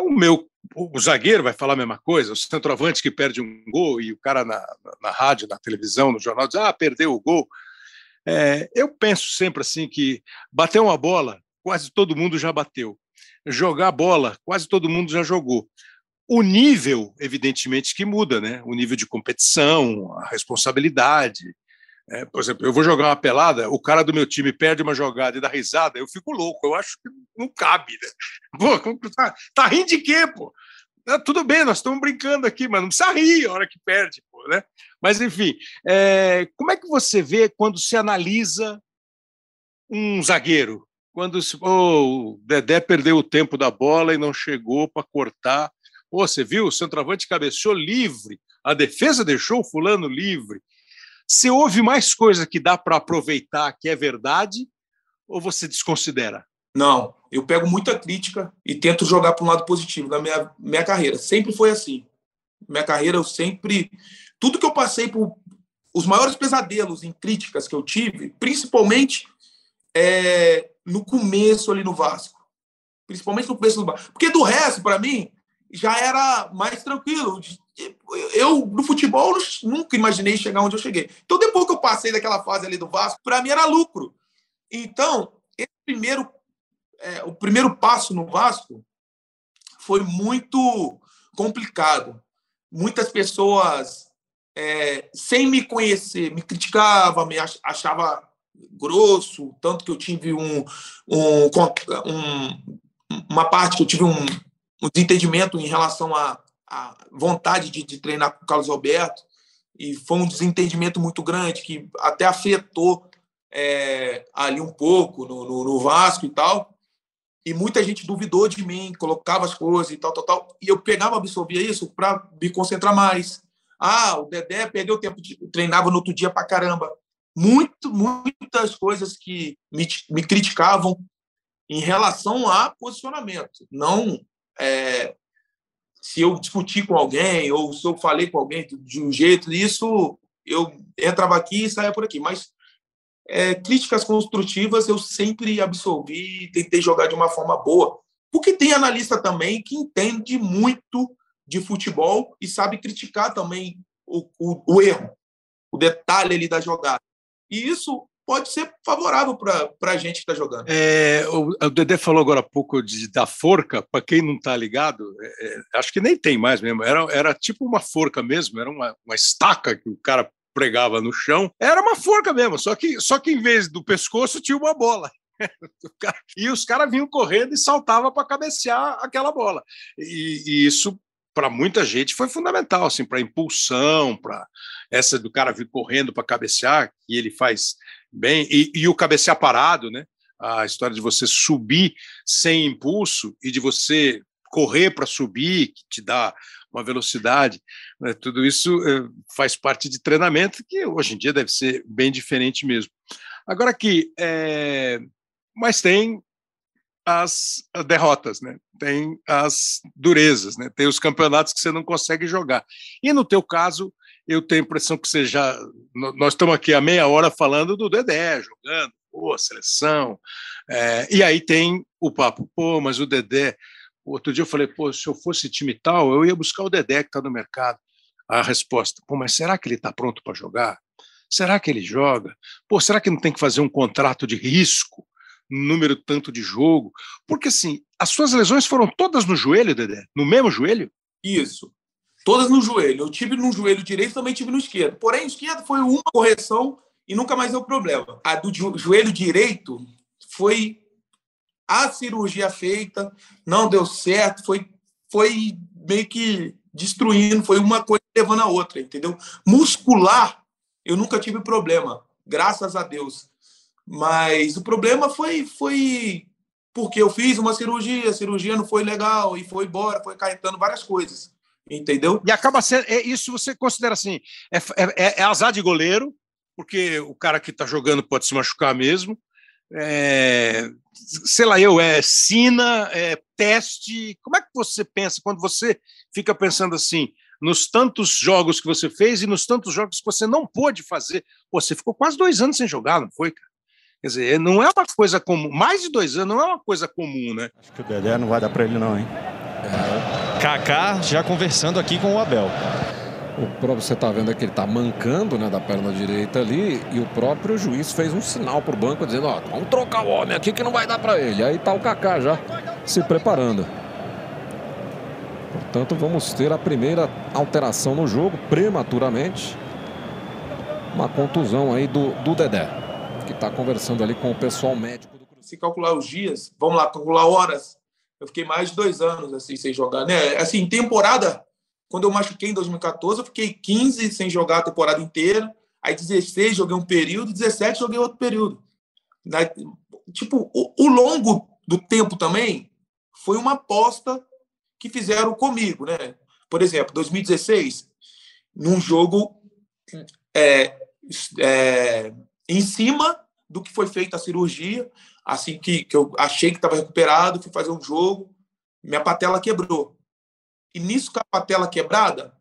O meu o zagueiro vai falar a mesma coisa, o centroavante que perde um gol e o cara na, na, na rádio, na televisão, no jornal diz: ah, perdeu o gol. É, eu penso sempre assim que bater uma bola, quase todo mundo já bateu. Jogar bola, quase todo mundo já jogou. O nível, evidentemente, que muda, né? O nível de competição, a responsabilidade, é, por exemplo, eu vou jogar uma pelada, o cara do meu time perde uma jogada e dá risada, eu fico louco, eu acho que não cabe, né? Pô, tá, tá rindo de quê, pô? Ah, tudo bem, nós estamos brincando aqui, mas não precisa rir a hora que perde, pô, né? Mas, enfim, é, como é que você vê quando se analisa um zagueiro? Quando se, oh, o Dedé perdeu o tempo da bola e não chegou para cortar. Oh, você viu? O centroavante cabeceou livre, a defesa deixou o fulano livre. Você ouve mais coisa que dá para aproveitar que é verdade ou você desconsidera? Não, eu pego muita crítica e tento jogar para um lado positivo na minha, minha carreira. Sempre foi assim. Minha carreira, eu sempre. Tudo que eu passei por. Os maiores pesadelos em críticas que eu tive, principalmente é, no começo ali no Vasco. Principalmente no começo do Vasco. Porque do resto, para mim, já era mais tranquilo eu, no futebol, nunca imaginei chegar onde eu cheguei. Então, depois que eu passei daquela fase ali do Vasco, para mim era lucro. Então, esse primeiro, é, o primeiro passo no Vasco foi muito complicado. Muitas pessoas, é, sem me conhecer, me criticavam, me achava grosso, tanto que eu tive um, um, um uma parte que eu tive um, um desentendimento em relação a a vontade de, de, treinar com o Carlos Alberto e foi um desentendimento muito grande que até afetou é, ali um pouco no, no, no, Vasco e tal. E muita gente duvidou de mim, colocava as coisas e tal, tal, tal. E eu pegava, absorvia isso para me concentrar mais. Ah, o Dedé perdeu tempo, de, treinava no outro dia para caramba. Muito, muitas coisas que me, me criticavam em relação a posicionamento, não é, se eu discutir com alguém ou se eu falei com alguém de um jeito, isso eu entrava aqui e saía por aqui. Mas é, críticas construtivas eu sempre absorvi tentei jogar de uma forma boa. Porque tem analista também que entende muito de futebol e sabe criticar também o, o, o erro, o detalhe ali da jogada. E isso pode ser favorável para a gente que está jogando. É, o, Dedé falou agora há pouco de, da forca, para quem não está ligado, é, é, acho que nem tem mais mesmo, era, era tipo uma forca mesmo, era uma, uma estaca que o cara pregava no chão, era uma forca mesmo, só que, só que em vez do pescoço tinha uma bola. e os caras vinham correndo e saltavam para cabecear aquela bola. E, e isso para muita gente foi fundamental, assim, para impulsão, para essa do cara vir correndo para cabecear, que ele faz bem, e, e o cabecear parado, né? A história de você subir sem impulso e de você correr para subir, que te dá uma velocidade, né? tudo isso é, faz parte de treinamento que hoje em dia deve ser bem diferente mesmo. Agora aqui, é, mas tem as derrotas, né? Tem as durezas, né? Tem os campeonatos que você não consegue jogar. E no teu caso, eu tenho a impressão que você já. Nós estamos aqui há meia hora falando do Dedé jogando, pô, seleção. É, e aí tem o papo, pô, mas o Dedé. Outro dia eu falei, pô, se eu fosse time tal, eu ia buscar o Dedé que está no mercado. A resposta, pô, mas será que ele está pronto para jogar? Será que ele joga? Pô, será que não tem que fazer um contrato de risco? número tanto de jogo. Porque, assim, as suas lesões foram todas no joelho, Dedé? No mesmo joelho? Isso. Todas no joelho. Eu tive no joelho direito também tive no esquerdo. Porém, esquerdo foi uma correção e nunca mais deu problema. A do joelho direito foi a cirurgia feita, não deu certo, foi, foi meio que destruindo, foi uma coisa levando a outra, entendeu? Muscular, eu nunca tive problema, graças a Deus. Mas o problema foi, foi porque eu fiz uma cirurgia, a cirurgia não foi legal e foi embora, foi caetando várias coisas, entendeu? E acaba sendo, é, isso você considera assim, é, é, é azar de goleiro, porque o cara que está jogando pode se machucar mesmo, é, sei lá, eu, é sina, é teste. Como é que você pensa quando você fica pensando assim, nos tantos jogos que você fez e nos tantos jogos que você não pôde fazer? Pô, você ficou quase dois anos sem jogar, não foi, cara? Quer dizer, não é uma coisa comum. Mais de dois anos não é uma coisa comum, né? Acho que o Dedé não vai dar para ele, não, hein? Kaká já conversando aqui com o Abel. O próprio, você está vendo que ele está mancando né, da perna direita ali e o próprio juiz fez um sinal para o banco dizendo: ó, vamos trocar o homem aqui que não vai dar para ele. Aí está o Kaká já se preparando. Portanto, vamos ter a primeira alteração no jogo, prematuramente. Uma contusão aí do, do Dedé, que está conversando ali com o pessoal médico do Se calcular os dias, vamos lá, calcular horas. Eu fiquei mais de dois anos assim sem jogar, né? Assim, temporada quando eu machuquei em 2014, eu fiquei 15 sem jogar a temporada inteira. Aí 16 joguei um período, 17 joguei outro período. Tipo, o, o longo do tempo também foi uma aposta que fizeram comigo, né? Por exemplo, 2016, num jogo é, é, em cima do que foi feita a cirurgia, assim que, que eu achei que estava recuperado, fui fazer um jogo, minha patela quebrou. E nisso com a patela quebrada,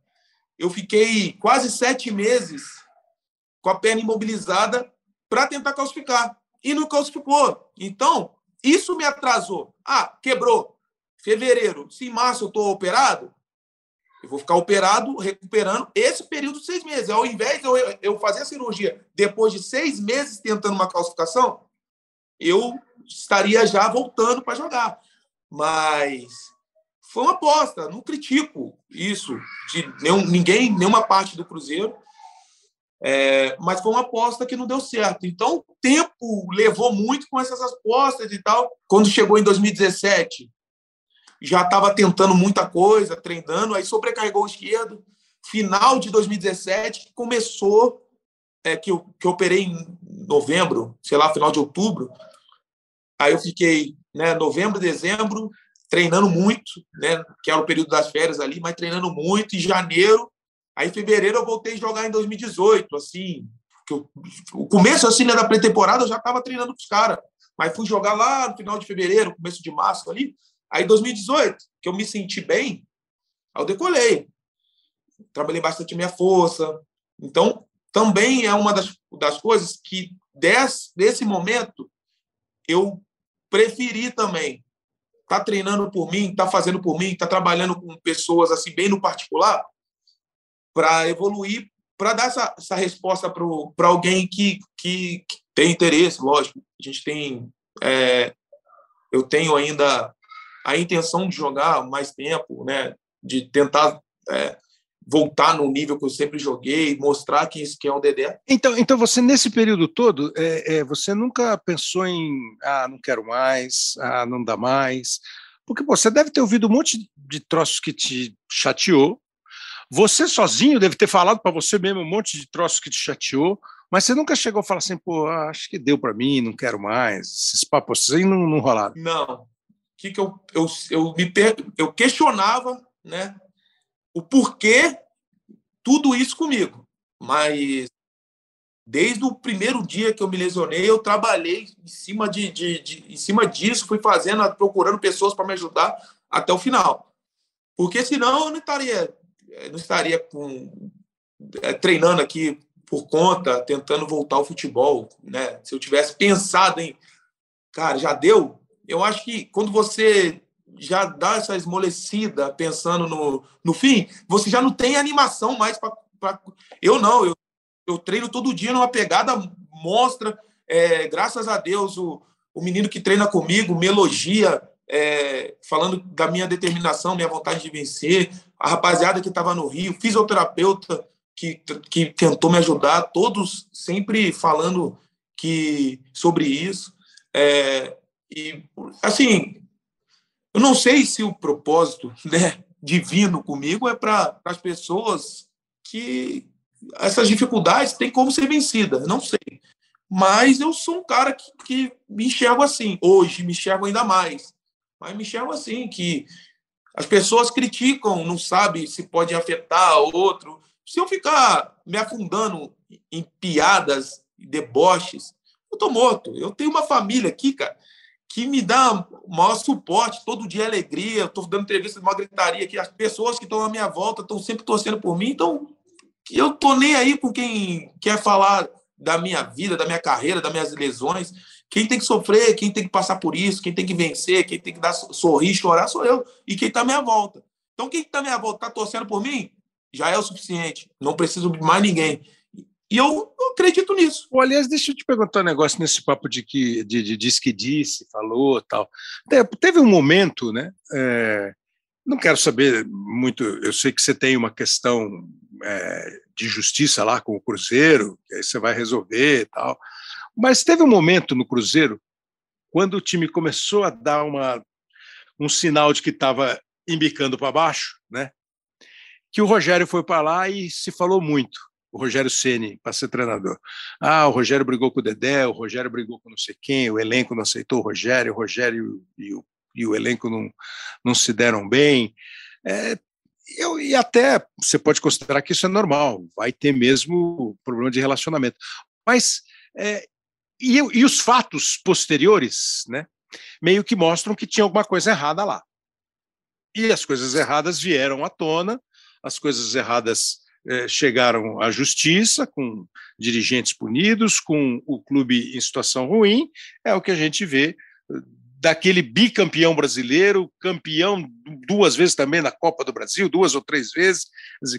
eu fiquei quase sete meses com a perna imobilizada para tentar calcificar. E não calcificou. Então, isso me atrasou. Ah, quebrou. Fevereiro. Se em março eu estou operado, eu vou ficar operado, recuperando esse período de seis meses. Ao invés de eu, eu fazer a cirurgia depois de seis meses tentando uma calcificação, eu estaria já voltando para jogar. Mas foi uma aposta, não critico isso de nenhum, ninguém, nenhuma parte do Cruzeiro, é, mas foi uma aposta que não deu certo. Então, o tempo levou muito com essas apostas e tal. Quando chegou em 2017, já estava tentando muita coisa, treinando, aí sobrecarregou o esquerdo. Final de 2017, começou, é, que, eu, que eu operei em novembro, sei lá, final de outubro. Aí eu fiquei, né, novembro, dezembro, treinando muito, né? Que era o período das férias ali, mas treinando muito. Em janeiro, aí em fevereiro eu voltei a jogar em 2018, assim. Que eu, o começo assim né, da pré-temporada eu já estava treinando com os caras, mas fui jogar lá no final de fevereiro, começo de março ali. Aí 2018, que eu me senti bem, aí eu decolei. Trabalhei bastante minha força. Então, também é uma das, das coisas que desse, desse momento eu preferi também está treinando por mim, está fazendo por mim, está trabalhando com pessoas assim bem no particular, para evoluir, para dar essa, essa resposta para alguém que, que, que, tem interesse, lógico. A gente tem. É, eu tenho ainda a intenção de jogar mais tempo, né? de tentar é, voltar no nível que eu sempre joguei, mostrar que isso que é o Dedé. Então, então você nesse período todo, é, é, você nunca pensou em ah, não quero mais, ah, não dá mais, porque pô, você deve ter ouvido um monte de troços que te chateou. Você sozinho deve ter falado para você mesmo um monte de troços que te chateou, mas você nunca chegou a falar assim, pô, ah, acho que deu para mim, não quero mais. Esses papos assim não, não rolaram. Não. O que, que eu, eu, eu me eu questionava, né? O porquê tudo isso comigo. Mas desde o primeiro dia que eu me lesionei, eu trabalhei em cima, de, de, de em cima disso, fui fazendo, procurando pessoas para me ajudar até o final. Porque senão eu não estaria, não estaria com, é, treinando aqui por conta, tentando voltar ao futebol. Né? Se eu tivesse pensado em, cara, já deu, eu acho que quando você já dá essa esmolecida pensando no, no fim, você já não tem animação mais para. Eu não, eu, eu treino todo dia numa pegada mostra. É, graças a Deus, o, o menino que treina comigo me elogia, é, falando da minha determinação, minha vontade de vencer, a rapaziada que estava no Rio, fisioterapeuta que, que tentou me ajudar, todos sempre falando que sobre isso. É, e, assim, eu não sei se o propósito né, divino comigo é para as pessoas que essas dificuldades têm como ser vencidas, não sei. Mas eu sou um cara que, que me enxergo assim. Hoje me enxergo ainda mais. Mas me enxergo assim, que as pessoas criticam, não sabe se pode afetar outro. Se eu ficar me afundando em piadas deboches, eu tô morto. Eu tenho uma família aqui, cara, que me dá o maior suporte, todo dia alegria. Tô dando entrevista de uma gritaria aqui. As pessoas que estão à minha volta estão sempre torcendo por mim. Então, eu tô nem aí com quem quer falar da minha vida, da minha carreira, das minhas lesões. Quem tem que sofrer, quem tem que passar por isso, quem tem que vencer, quem tem que dar sorrir, chorar, sou eu. E quem está à minha volta. Então, quem está à minha volta está torcendo por mim, já é o suficiente. Não preciso de mais ninguém. E eu, acredito nisso. Aliás, deixa eu te perguntar um negócio nesse papo de que de, de diz que disse, falou tal. Teve um momento, né? É, não quero saber muito. Eu sei que você tem uma questão é, de justiça lá com o Cruzeiro, que aí você vai resolver e tal. Mas teve um momento no Cruzeiro, quando o time começou a dar uma, um sinal de que estava embicando para baixo, né? que o Rogério foi para lá e se falou muito. O Rogério Ceni para ser treinador. Ah, o Rogério brigou com o Dedé, o Rogério brigou com não sei quem, o elenco não aceitou o Rogério, o Rogério e o, e o elenco não, não se deram bem. É, eu, e até você pode considerar que isso é normal, vai ter mesmo problema de relacionamento. Mas é, e, e os fatos posteriores, né, meio que mostram que tinha alguma coisa errada lá. E as coisas erradas vieram à tona, as coisas erradas chegaram à justiça, com dirigentes punidos, com o clube em situação ruim, é o que a gente vê daquele bicampeão brasileiro, campeão duas vezes também na Copa do Brasil, duas ou três vezes,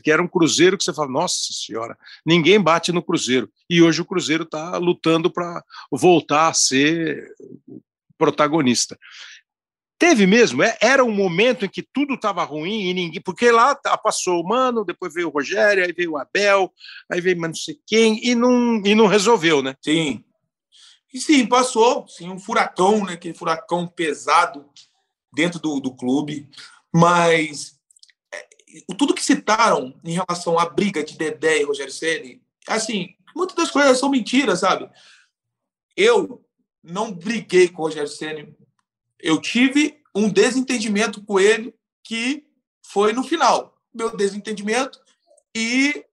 que era um Cruzeiro que você fala, nossa senhora, ninguém bate no Cruzeiro. E hoje o Cruzeiro está lutando para voltar a ser protagonista. Teve mesmo, é, era um momento em que tudo estava ruim e ninguém. Porque lá passou o Mano, depois veio o Rogério, aí veio o Abel, aí veio não sei quem, e não, e não resolveu, né? Sim. E sim, passou, sim, um furacão, né? Aquele furacão pesado dentro do, do clube. Mas é, tudo que citaram em relação à briga de Dedé e Rogério Ceni, assim, muitas das coisas são mentiras, sabe? Eu não briguei com o Rogério Ceni. Eu tive um desentendimento com ele que foi no final. Meu desentendimento e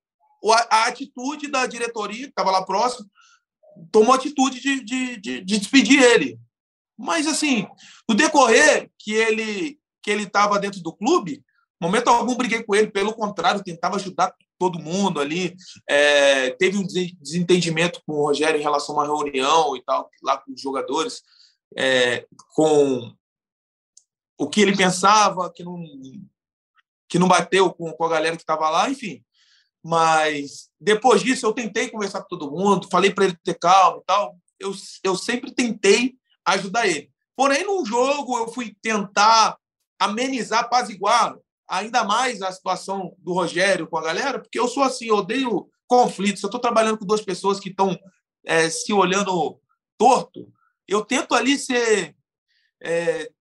a, a atitude da diretoria, que estava lá próximo, tomou atitude de, de, de, de despedir ele. Mas, assim, no decorrer que ele que ele estava dentro do clube, momento algum briguei com ele, pelo contrário, tentava ajudar todo mundo ali. É, teve um desentendimento com o Rogério em relação a uma reunião e tal, lá com os jogadores, é, com o que ele pensava, que não, que não bateu com, com a galera que estava lá, enfim. Mas depois disso, eu tentei conversar com todo mundo, falei para ele ter calma e tal. Eu, eu sempre tentei ajudar ele. Porém, num jogo, eu fui tentar amenizar, apaziguar ainda mais a situação do Rogério com a galera, porque eu sou assim, eu odeio conflitos. Eu estou trabalhando com duas pessoas que estão é, se olhando torto. Eu tento ali ser, é,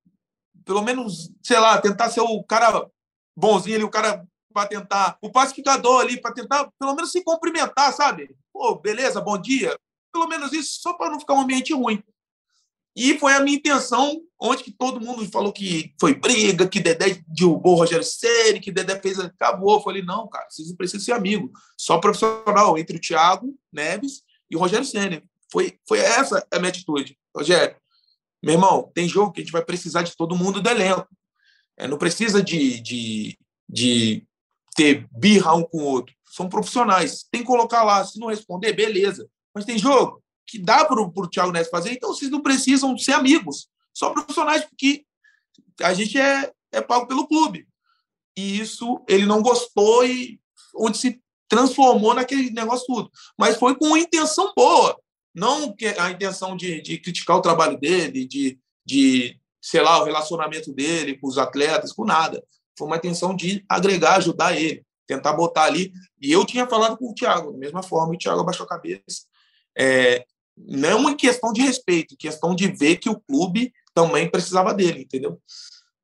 pelo menos, sei lá, tentar ser o cara bonzinho ali, o cara para tentar, o pacificador ali, para tentar pelo menos se cumprimentar, sabe? Pô, beleza, bom dia. Pelo menos isso, só para não ficar um ambiente ruim. E foi a minha intenção, onde que todo mundo falou que foi briga, que Dedé derrubou o Rogério Ceni, que Dedé fez, acabou. Eu falei, não, cara, vocês não precisam ser amigo. Só profissional entre o Thiago Neves e o Rogério Ceni. Foi, foi essa a minha atitude. Rogério, meu irmão, tem jogo que a gente vai precisar de todo mundo do elenco. É, não precisa de, de, de ter birra um com o outro. São profissionais. Tem que colocar lá. Se não responder, beleza. Mas tem jogo que dá para o Thiago Neves fazer, então vocês não precisam ser amigos. Só profissionais, porque a gente é, é pago pelo clube. E isso ele não gostou e onde se transformou naquele negócio tudo. Mas foi com intenção boa. Não a intenção de, de criticar o trabalho dele, de, de, sei lá, o relacionamento dele com os atletas, com nada. Foi uma intenção de agregar, ajudar ele, tentar botar ali. E eu tinha falado com o Thiago, da mesma forma, e o Thiago abaixou a cabeça. É, não em questão de respeito, em questão de ver que o clube também precisava dele, entendeu?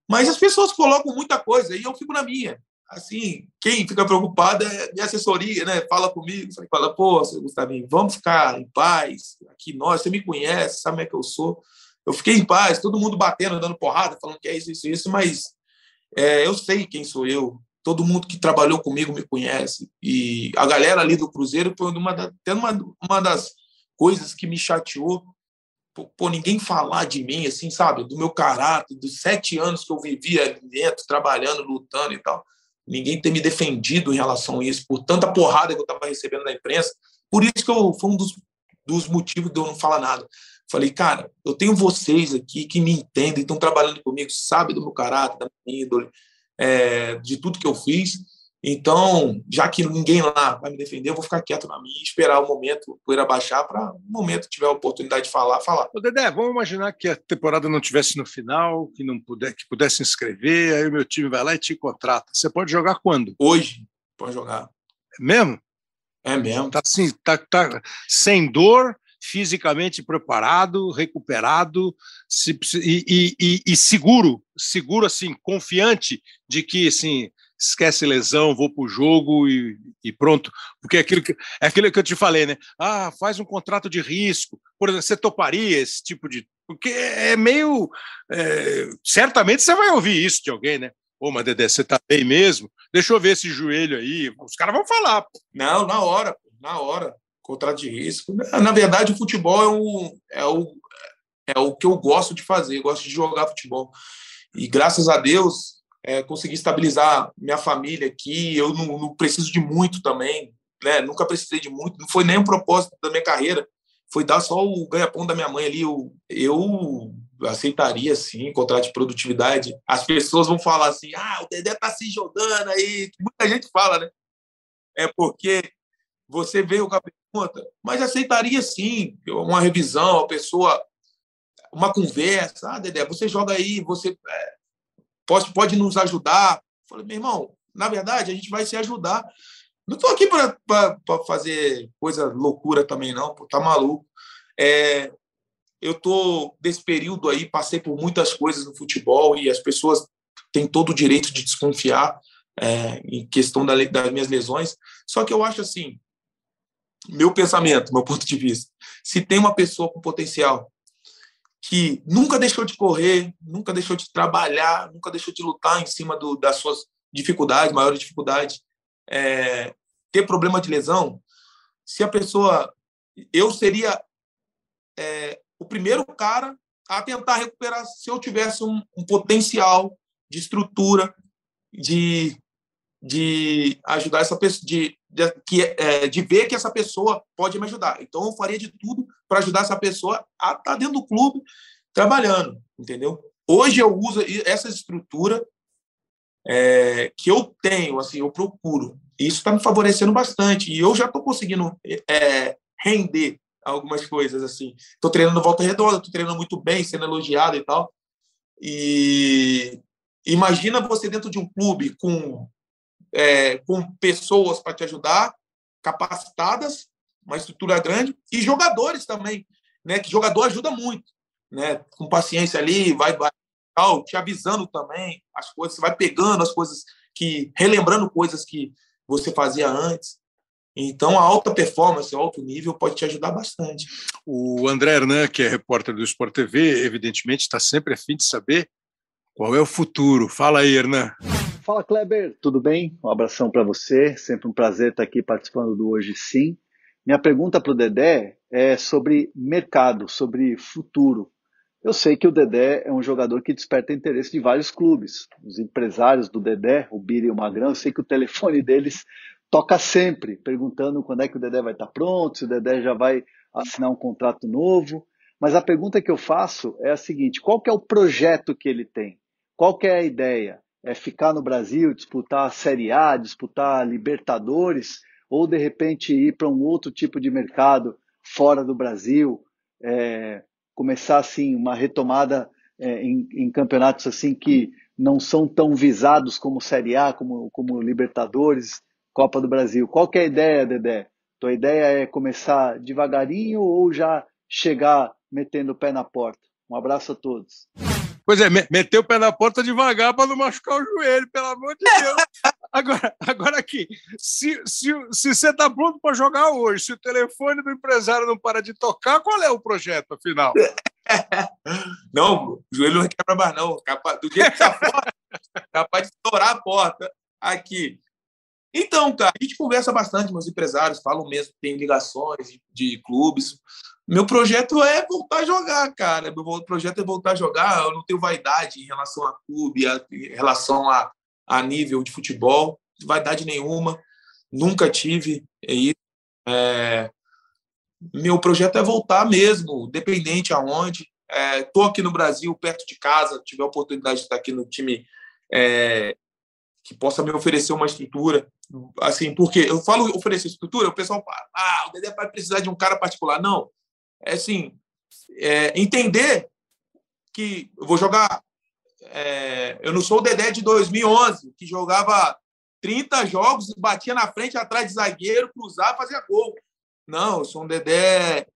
Mas as pessoas colocam muita coisa e eu fico na minha assim, quem fica preocupado é minha assessoria, né? Fala comigo, fala, pô, seu Gustavinho, vamos ficar em paz. Aqui nós, você me conhece, sabe como é que eu sou. Eu fiquei em paz, todo mundo batendo, dando porrada, falando que é isso, isso, isso, mas é, eu sei quem sou eu. Todo mundo que trabalhou comigo me conhece. E a galera ali do Cruzeiro foi uma, da, uma, uma das coisas que me chateou. Pô, ninguém falar de mim, assim, sabe? Do meu caráter, dos sete anos que eu vivia dentro, trabalhando, lutando e tal ninguém ter me defendido em relação a isso, por tanta porrada que eu estava recebendo da imprensa. Por isso que eu, foi um dos, dos motivos de eu não falar nada. Falei, cara, eu tenho vocês aqui que me entendem, estão trabalhando comigo, sabem do meu caráter, da minha índole, é, de tudo que eu fiz. Então, já que ninguém lá vai me defender, eu vou ficar quieto na minha e esperar o momento, poder abaixar, para no momento tiver a oportunidade de falar, falar. Ô, Dedé, vamos imaginar que a temporada não tivesse no final, que não puder, que pudesse inscrever, aí o meu time vai lá e te contrata. Você pode jogar quando? Hoje, pode jogar. É mesmo? É mesmo. Tá assim, tá, tá sem dor, fisicamente preparado, recuperado se, e, e, e, seguro, seguro assim, confiante de que assim esquece lesão, vou para o jogo e, e, pronto. Porque é aquilo, que, é aquilo que eu te falei, né? Ah, faz um contrato de risco. Por exemplo, você toparia esse tipo de. Porque é meio. É... Certamente você vai ouvir isso de alguém, né? Ô, mas Dedé, você tá bem mesmo? Deixa eu ver esse joelho aí. Os caras vão falar. Pô. Não, na hora, na hora. Contrato de risco. Na verdade, o futebol é o, é o, é o que eu gosto de fazer. Eu gosto de jogar futebol. E graças a Deus, é, consegui estabilizar minha família aqui. Eu não, não, preciso de muito também, né? Nunca precisei de muito. Não foi nem um propósito da minha carreira. Foi dar só o ganha-pão da minha mãe ali. Eu, eu aceitaria, sim, contrato de produtividade. As pessoas vão falar assim: ah, o Dedé tá se jogando aí. Muita gente fala, né? É porque você veio com a pergunta, mas aceitaria sim uma revisão, a pessoa, uma conversa. Ah, Dedé, você joga aí, você. É, pode, pode nos ajudar. Eu falei, meu irmão, na verdade, a gente vai se ajudar. Não estou aqui para fazer coisa loucura também, não, pô, tá maluco. É, eu tô desse período aí, passei por muitas coisas no futebol e as pessoas têm todo o direito de desconfiar é, em questão da, das minhas lesões. Só que eu acho assim, meu pensamento, meu ponto de vista, se tem uma pessoa com potencial que nunca deixou de correr, nunca deixou de trabalhar, nunca deixou de lutar em cima do, das suas dificuldades, maiores dificuldades, é, ter problema de lesão, se a pessoa. Eu seria é, o primeiro cara a tentar recuperar se eu tivesse um, um potencial de estrutura, de, de ajudar essa pessoa, de, de, que, é, de ver que essa pessoa pode me ajudar. Então, eu faria de tudo para ajudar essa pessoa a estar tá dentro do clube trabalhando, entendeu? Hoje eu uso essa estrutura é, que eu tenho, assim, eu procuro. Isso está me favorecendo bastante. E eu já estou conseguindo é, render algumas coisas, assim. Estou treinando volta redonda, estou treinando muito bem, sendo elogiado e tal. E imagina você dentro de um clube com, é, com pessoas para te ajudar, capacitadas, uma estrutura grande, e jogadores também, né? Que jogador ajuda muito, né? Com paciência ali, vai, vai tal, te avisando também as coisas, você vai pegando as coisas que, relembrando coisas que você fazia antes. Então, a alta performance, o alto nível pode te ajudar bastante. O André Hernan, que é repórter do Sport TV, evidentemente está sempre a fim de saber qual é o futuro. Fala aí, Hernan. Fala, Kleber, tudo bem? Um abração para você. Sempre um prazer estar aqui participando do Hoje Sim. Minha pergunta para o Dedé é sobre mercado, sobre futuro. Eu sei que o Dedé é um jogador que desperta interesse de vários clubes. Os empresários do Dedé, o Bira e o Magrão, eu sei que o telefone deles toca sempre, perguntando quando é que o Dedé vai estar pronto, se o Dedé já vai assinar um contrato novo. Mas a pergunta que eu faço é a seguinte: qual que é o projeto que ele tem? Qual que é a ideia? É ficar no Brasil, disputar a Série A, disputar Libertadores? ou de repente ir para um outro tipo de mercado fora do Brasil, é, começar assim uma retomada é, em, em, campeonatos assim que não são tão visados como Série A, como, como Libertadores, Copa do Brasil. Qual que é a ideia, Dedé? Tua ideia é começar devagarinho ou já chegar metendo o pé na porta? Um abraço a todos. Pois é, meter o pé na porta devagar para não machucar o joelho, pelo amor de Deus. Agora, agora aqui, se, se, se você está pronto para jogar hoje, se o telefone do empresário não para de tocar, qual é o projeto, afinal? Não, o joelho não quebra mais, não. Do jeito que está fora, capaz de estourar a porta aqui. Então, cara, a gente conversa bastante, meus empresários falam mesmo, tem ligações de, de clubes. Meu projeto é voltar a jogar, cara. Meu projeto é voltar a jogar. Eu não tenho vaidade em relação a clube, a, em relação a, a nível de futebol, vaidade nenhuma. Nunca tive isso. É, meu projeto é voltar mesmo, dependente aonde. Estou é, aqui no Brasil, perto de casa. Tive a oportunidade de estar aqui no time é, que possa me oferecer uma estrutura. Assim, porque eu falo oferecer estrutura, o pessoal fala, ah, o Dedé vai precisar de um cara particular. Não é assim, é, entender que eu vou jogar. É, eu não sou o Dedé de 2011, que jogava 30 jogos, batia na frente, atrás de zagueiro, cruzava, fazia gol. Não, eu sou um Dedé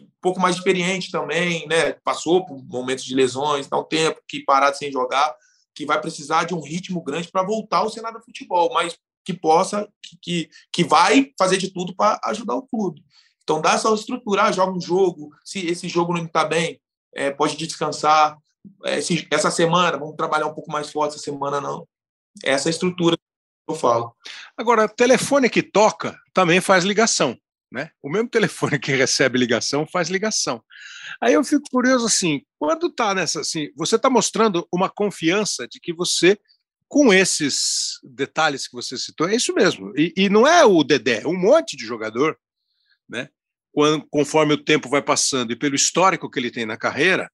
um pouco mais experiente também, né? Passou por momentos de lesões, tá um tempo que parado sem jogar, que vai precisar de um ritmo grande para voltar ao cenário do futebol, mas que possa, que, que, que vai fazer de tudo para ajudar o clube. Então, dá essa estrutura, ah, joga um jogo, se esse jogo não está bem, é, pode descansar. É, essa semana, vamos trabalhar um pouco mais forte essa semana, não. Essa é a estrutura que eu falo. Agora, telefone que toca também faz ligação. Né? O mesmo telefone que recebe ligação faz ligação. Aí eu fico curioso assim, quando está nessa assim, você está mostrando uma confiança de que você com esses detalhes que você citou, é isso mesmo. E, e não é o Dedé, é um monte de jogador né? Quando, conforme o tempo vai passando e pelo histórico que ele tem na carreira,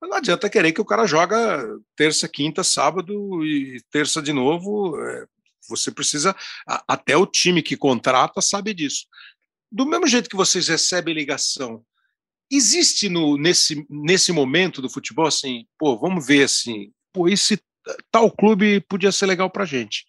não adianta querer que o cara joga terça, quinta, sábado e terça de novo. É, você precisa, até o time que contrata sabe disso. Do mesmo jeito que vocês recebem ligação, existe no, nesse, nesse momento do futebol assim, pô, vamos ver assim, pô, esse tal clube podia ser legal para gente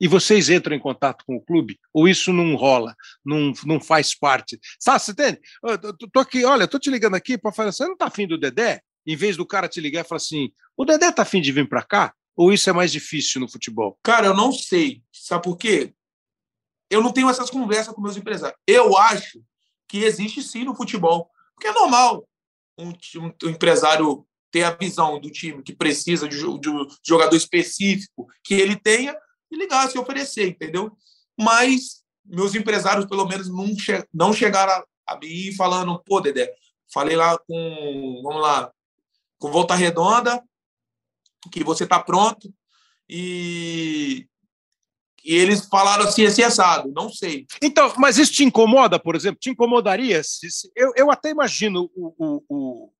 e vocês entram em contato com o clube? Ou isso não rola, não, não faz parte? Sabe, você entende? Eu tô aqui, olha, tô te ligando aqui para falar, você não tá afim do Dedé? Em vez do cara te ligar e falar assim, o Dedé tá afim de vir para cá? Ou isso é mais difícil no futebol? Cara, eu não sei. Sabe por quê? Eu não tenho essas conversas com meus empresários. Eu acho que existe sim no futebol. Porque é normal um, um, um empresário ter a visão do time que precisa de, de um jogador específico que ele tenha e ligar, se oferecer, entendeu? Mas meus empresários, pelo menos, não, che não chegaram a, a mim falando, pô, Dedé, falei lá com, vamos lá, com Volta Redonda, que você está pronto, e, e eles falaram assim, assim, assado, não sei. Então, mas isso te incomoda, por exemplo? Te incomodaria? Se, se, eu, eu até imagino o, o, o,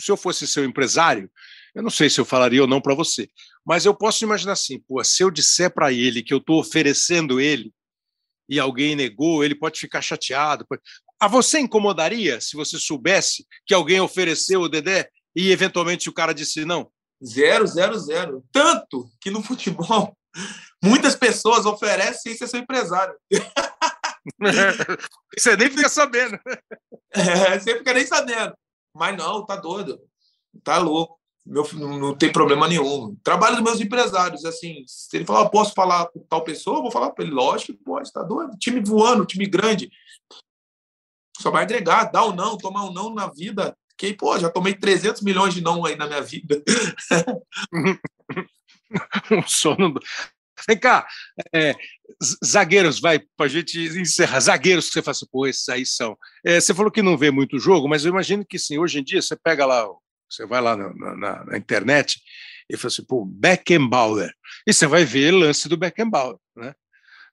se eu fosse seu empresário, eu não sei se eu falaria ou não para você, mas eu posso imaginar assim: pô, se eu disser para ele que eu estou oferecendo ele e alguém negou, ele pode ficar chateado. A você incomodaria se você soubesse que alguém ofereceu o Dedé e eventualmente o cara disse não? Zero, zero, zero. Tanto que no futebol muitas pessoas oferecem sem ser seu empresário. você nem fica sabendo. É, você fica nem sabendo. Mas não, tá doido. Tá louco meu, não tem problema nenhum. Trabalho dos meus empresários, assim, se ele falar, posso falar com tal pessoa, eu vou falar para ele, lógico que pode, tá doido. Time voando, time grande. Só vai agregar, dar ou um não, tomar um não na vida. Que, pô, já tomei 300 milhões de não aí na minha vida. um sono. Vem cá, é, zagueiros, vai, para a gente encerrar. Zagueiros que você fala assim, pô, esses aí são. É, você falou que não vê muito jogo, mas eu imagino que sim, hoje em dia você pega lá você vai lá na, na, na internet e fala assim, pô, Beckenbauer. E você vai ver lance do Beckenbauer, né?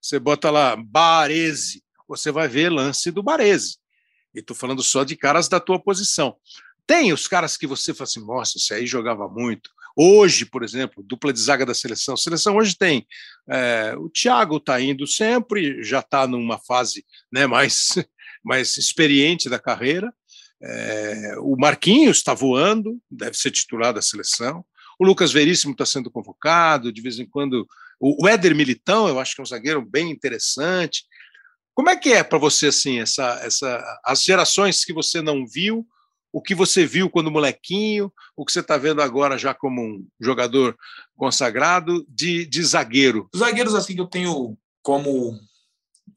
Você bota lá Baresi, você vai ver lance do Baresi. E estou falando só de caras da tua posição. Tem os caras que você fala assim, nossa, esse aí jogava muito. Hoje, por exemplo, dupla de zaga da seleção. Seleção hoje tem é, o Thiago está indo sempre, já está numa fase né, mais mais experiente da carreira. É, o Marquinhos está voando, deve ser titular da seleção. O Lucas Veríssimo está sendo convocado, de vez em quando. O Éder Militão, eu acho que é um zagueiro bem interessante. Como é que é para você assim essa, essa, as gerações que você não viu, o que você viu quando molequinho, o que você está vendo agora já como um jogador consagrado de, de zagueiro? Os zagueiros assim que eu tenho como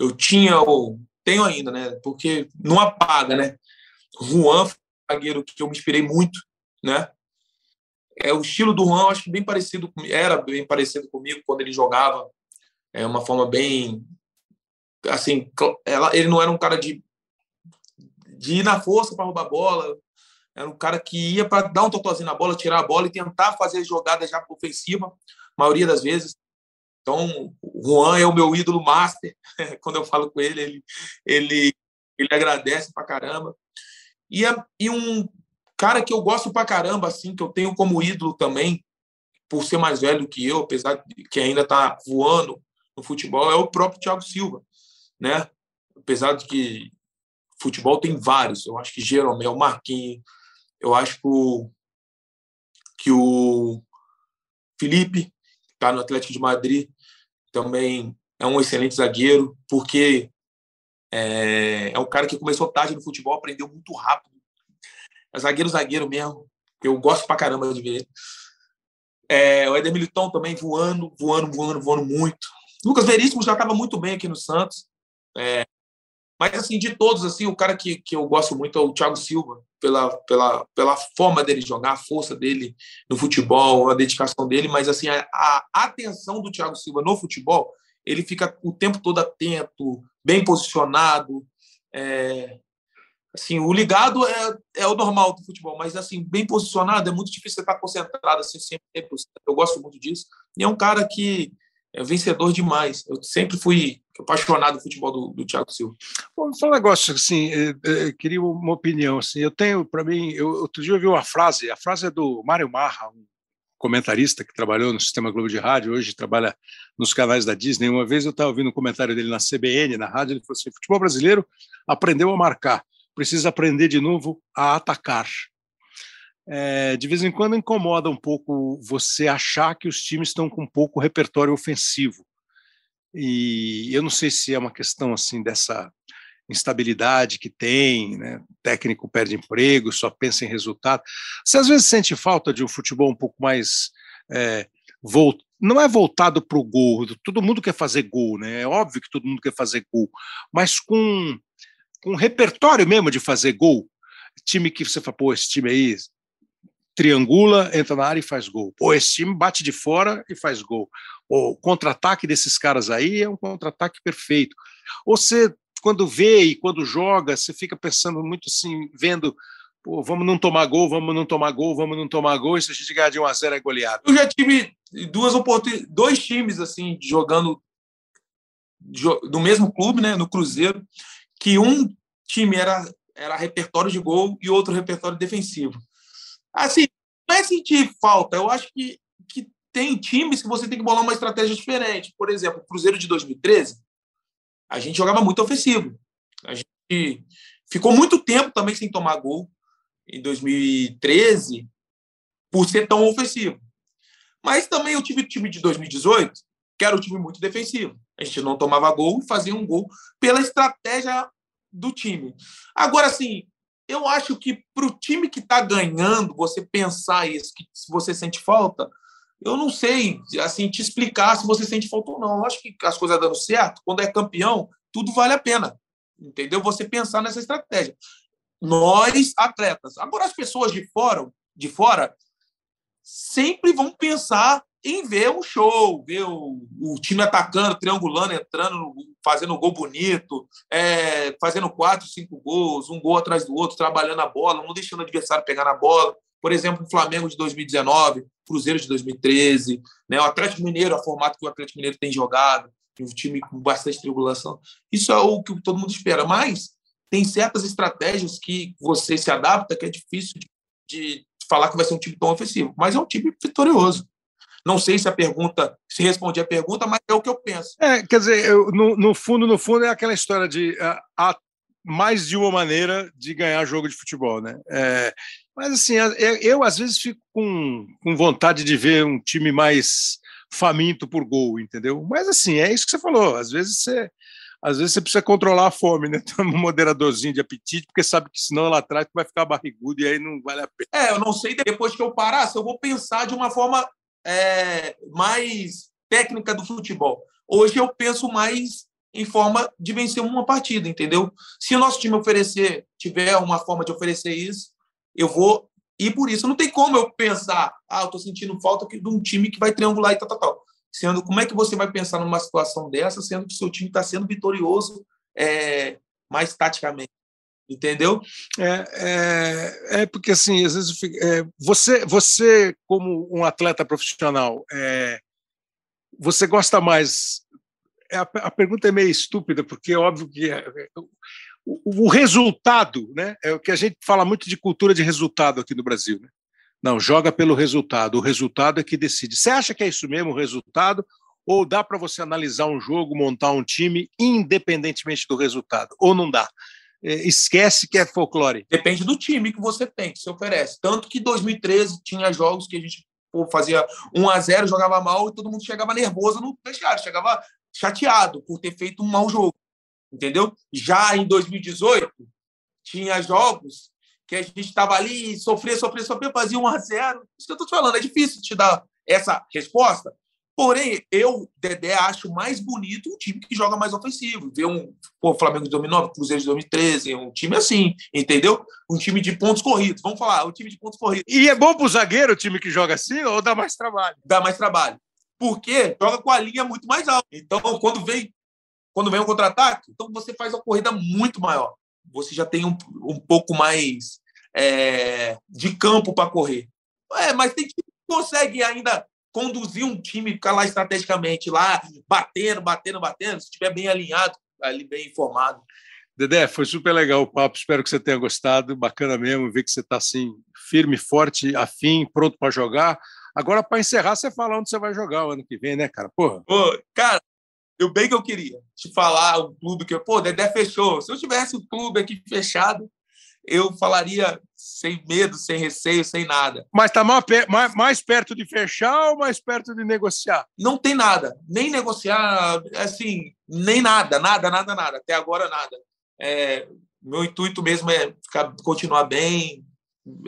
eu tinha ou tenho ainda, né? Porque não apaga, né? Juan, zagueiro que eu me inspirei muito, né? É o estilo do Juan, acho que bem parecido era bem parecido comigo quando ele jogava. É uma forma bem assim, ela, ele não era um cara de de ir na força para roubar a bola, era um cara que ia para dar um totozinho na bola, tirar a bola e tentar fazer jogadas já ofensiva, maioria das vezes. Então, o Juan é o meu ídolo master. Quando eu falo com ele, ele, ele, ele agradece pra caramba. E, é, e um cara que eu gosto pra caramba, assim, que eu tenho como ídolo também, por ser mais velho que eu, apesar de que ainda tá voando no futebol, é o próprio Thiago Silva, né? Apesar de que futebol tem vários, eu acho que Jeromel, Marquinhos, eu acho que o, que o Felipe está no Atlético de Madrid, também é um excelente zagueiro, porque é, é um cara que começou tarde no futebol, aprendeu muito rápido. É zagueiro, zagueiro mesmo, eu gosto pra caramba de ver. É, o Eder Militão também voando, voando, voando, voando muito. Lucas Veríssimo já estava muito bem aqui no Santos. É, mas, assim, de todos, assim, o cara que, que eu gosto muito é o Thiago Silva, pela, pela, pela forma dele jogar, a força dele no futebol, a dedicação dele, mas, assim, a, a atenção do Thiago Silva no futebol, ele fica o tempo todo atento, bem posicionado, é, assim, o ligado é, é o normal do futebol, mas assim, bem posicionado, é muito difícil estar concentrado assim sempre. Eu gosto muito disso. E é um cara que é vencedor demais. Eu sempre fui apaixonado do futebol do, do Thiago Silva. Bom, só um negócio assim, eu, eu queria uma opinião assim. Eu tenho para mim, eu, outro dia eu vi uma frase, a frase é do Mário Marra, um comentarista que trabalhou no Sistema Globo de Rádio, hoje trabalha nos canais da Disney. Uma vez eu estava ouvindo um comentário dele na CBN, na rádio, ele falou assim: futebol brasileiro aprendeu a marcar, precisa aprender de novo a atacar é, de vez em quando incomoda um pouco você achar que os times estão com pouco repertório ofensivo. E eu não sei se é uma questão assim dessa instabilidade que tem, né? o técnico perde emprego, só pensa em resultado. Você às vezes sente falta de um futebol um pouco mais é, volt... não é voltado para o gol. Todo mundo quer fazer gol, né? É óbvio que todo mundo quer fazer gol, mas com com repertório mesmo de fazer gol. Time que você fala, pô, esse time aí triangula, entra na área e faz gol. Pô, esse time bate de fora e faz gol. O contra-ataque desses caras aí é um contra-ataque perfeito. Ou você, quando vê e quando joga, você fica pensando muito assim, vendo, pô, vamos não tomar gol, vamos não tomar gol, vamos não tomar gol, e se a gente ganhar de 1 a 0 é goleado. Eu já tive duas oportunidades, dois times assim, jogando no mesmo clube, né, no Cruzeiro, que um time era, era repertório de gol e outro repertório defensivo. Assim, não é sentir falta. Eu acho que, que tem times que você tem que bolar uma estratégia diferente. Por exemplo, o Cruzeiro de 2013, a gente jogava muito ofensivo. A gente ficou muito tempo também sem tomar gol em 2013 por ser tão ofensivo. Mas também eu tive o time de 2018, que era um time muito defensivo. A gente não tomava gol e fazia um gol pela estratégia do time. Agora, assim, eu acho que para o time que está ganhando, você pensar isso, que se você sente falta, eu não sei assim te explicar se você sente falta ou não. Eu acho que as coisas dando certo, quando é campeão, tudo vale a pena. Entendeu? Você pensar nessa estratégia. Nós, atletas. Agora, as pessoas de fora, de fora sempre vão pensar em ver um show, ver o, o time atacando, triangulando, entrando, fazendo gol bonito, é, fazendo quatro, cinco gols, um gol atrás do outro, trabalhando a bola, não deixando o adversário pegar na bola. Por exemplo, o Flamengo de 2019, Cruzeiro de 2013, né, o Atlético Mineiro, a formato que o Atlético Mineiro tem jogado, um time com bastante tribulação. Isso é o que todo mundo espera. Mas tem certas estratégias que você se adapta que é difícil de, de falar que vai ser um time tão ofensivo. Mas é um time vitorioso. Não sei se a pergunta, se respondi a pergunta, mas é o que eu penso. É, quer dizer, eu, no, no, fundo, no fundo, é aquela história de a, mais de uma maneira de ganhar jogo de futebol, né? É, mas assim, eu às vezes fico com, com vontade de ver um time mais faminto por gol, entendeu? Mas assim, é isso que você falou. Às vezes você, às vezes você precisa controlar a fome, né? Ter um moderadorzinho de apetite, porque sabe que senão lá atrás vai ficar barrigudo e aí não vale a pena. É, eu não sei depois que eu parar se eu vou pensar de uma forma é, mais técnica do futebol. Hoje eu penso mais em forma de vencer uma partida, entendeu? Se o nosso time oferecer, tiver uma forma de oferecer isso, eu vou. E por isso não tem como eu pensar, ah, eu tô sentindo falta de um time que vai triangular e tal, tal, tal. Sendo, como é que você vai pensar numa situação dessa, sendo que seu time está sendo vitorioso é, mais taticamente? Entendeu? É, é, é, porque assim, às vezes é, você, você, como um atleta profissional, é, você gosta mais é, a, a, pergunta é meio estúpida, porque é óbvio que é, é, o, o, resultado, né, é o que a gente fala muito de cultura de resultado aqui no Brasil. Né? Não, joga pelo resultado, o resultado é que decide. Você acha que é isso mesmo, o resultado? Ou dá para você analisar um jogo, montar um time, independentemente do resultado? Ou não dá? esquece que é folclore. Depende do time que você tem, que você oferece. Tanto que 2013 tinha jogos que a gente pô, fazia 1 a 0 jogava mal e todo mundo chegava nervoso no vestiário, chegava chateado por ter feito um mau jogo, entendeu? Já em 2018, tinha jogos que a gente estava ali, sofria, sofria, sofria, fazia 1 a 0 Isso que eu estou te falando, é difícil te dar essa resposta. Porém, eu, Dedé, acho mais bonito um time que joga mais ofensivo. Ver um pô, Flamengo de 2009, Cruzeiro de 2013, um time assim, entendeu? Um time de pontos corridos. Vamos falar, um time de pontos corridos. E é bom para o zagueiro o time que joga assim ou dá mais trabalho? Dá mais trabalho porque joga com a linha muito mais alta. Então, quando vem, quando vem um contra-ataque, então você faz uma corrida muito maior. Você já tem um, um pouco mais é, de campo para correr. É, mas tem que consegue ainda conduzir um time, ficar lá estrategicamente, lá batendo, batendo, batendo, se estiver bem alinhado, ali bem informado. Dedé, foi super legal o papo, espero que você tenha gostado, bacana mesmo, ver que você está assim, firme, forte, afim, pronto para jogar. Agora, para encerrar, você fala onde você vai jogar o ano que vem, né, cara? Porra. Pô, cara, eu bem que eu queria te falar o clube que. Pô, Dedé fechou. Se eu tivesse o clube aqui fechado, eu falaria sem medo, sem receio, sem nada. Mas está mais, mais, mais, perto de fechar ou mais perto de negociar? Não tem nada. Nem negociar, assim, nem nada, nada, nada, nada. Até agora, nada. É, meu intuito mesmo é ficar, continuar bem,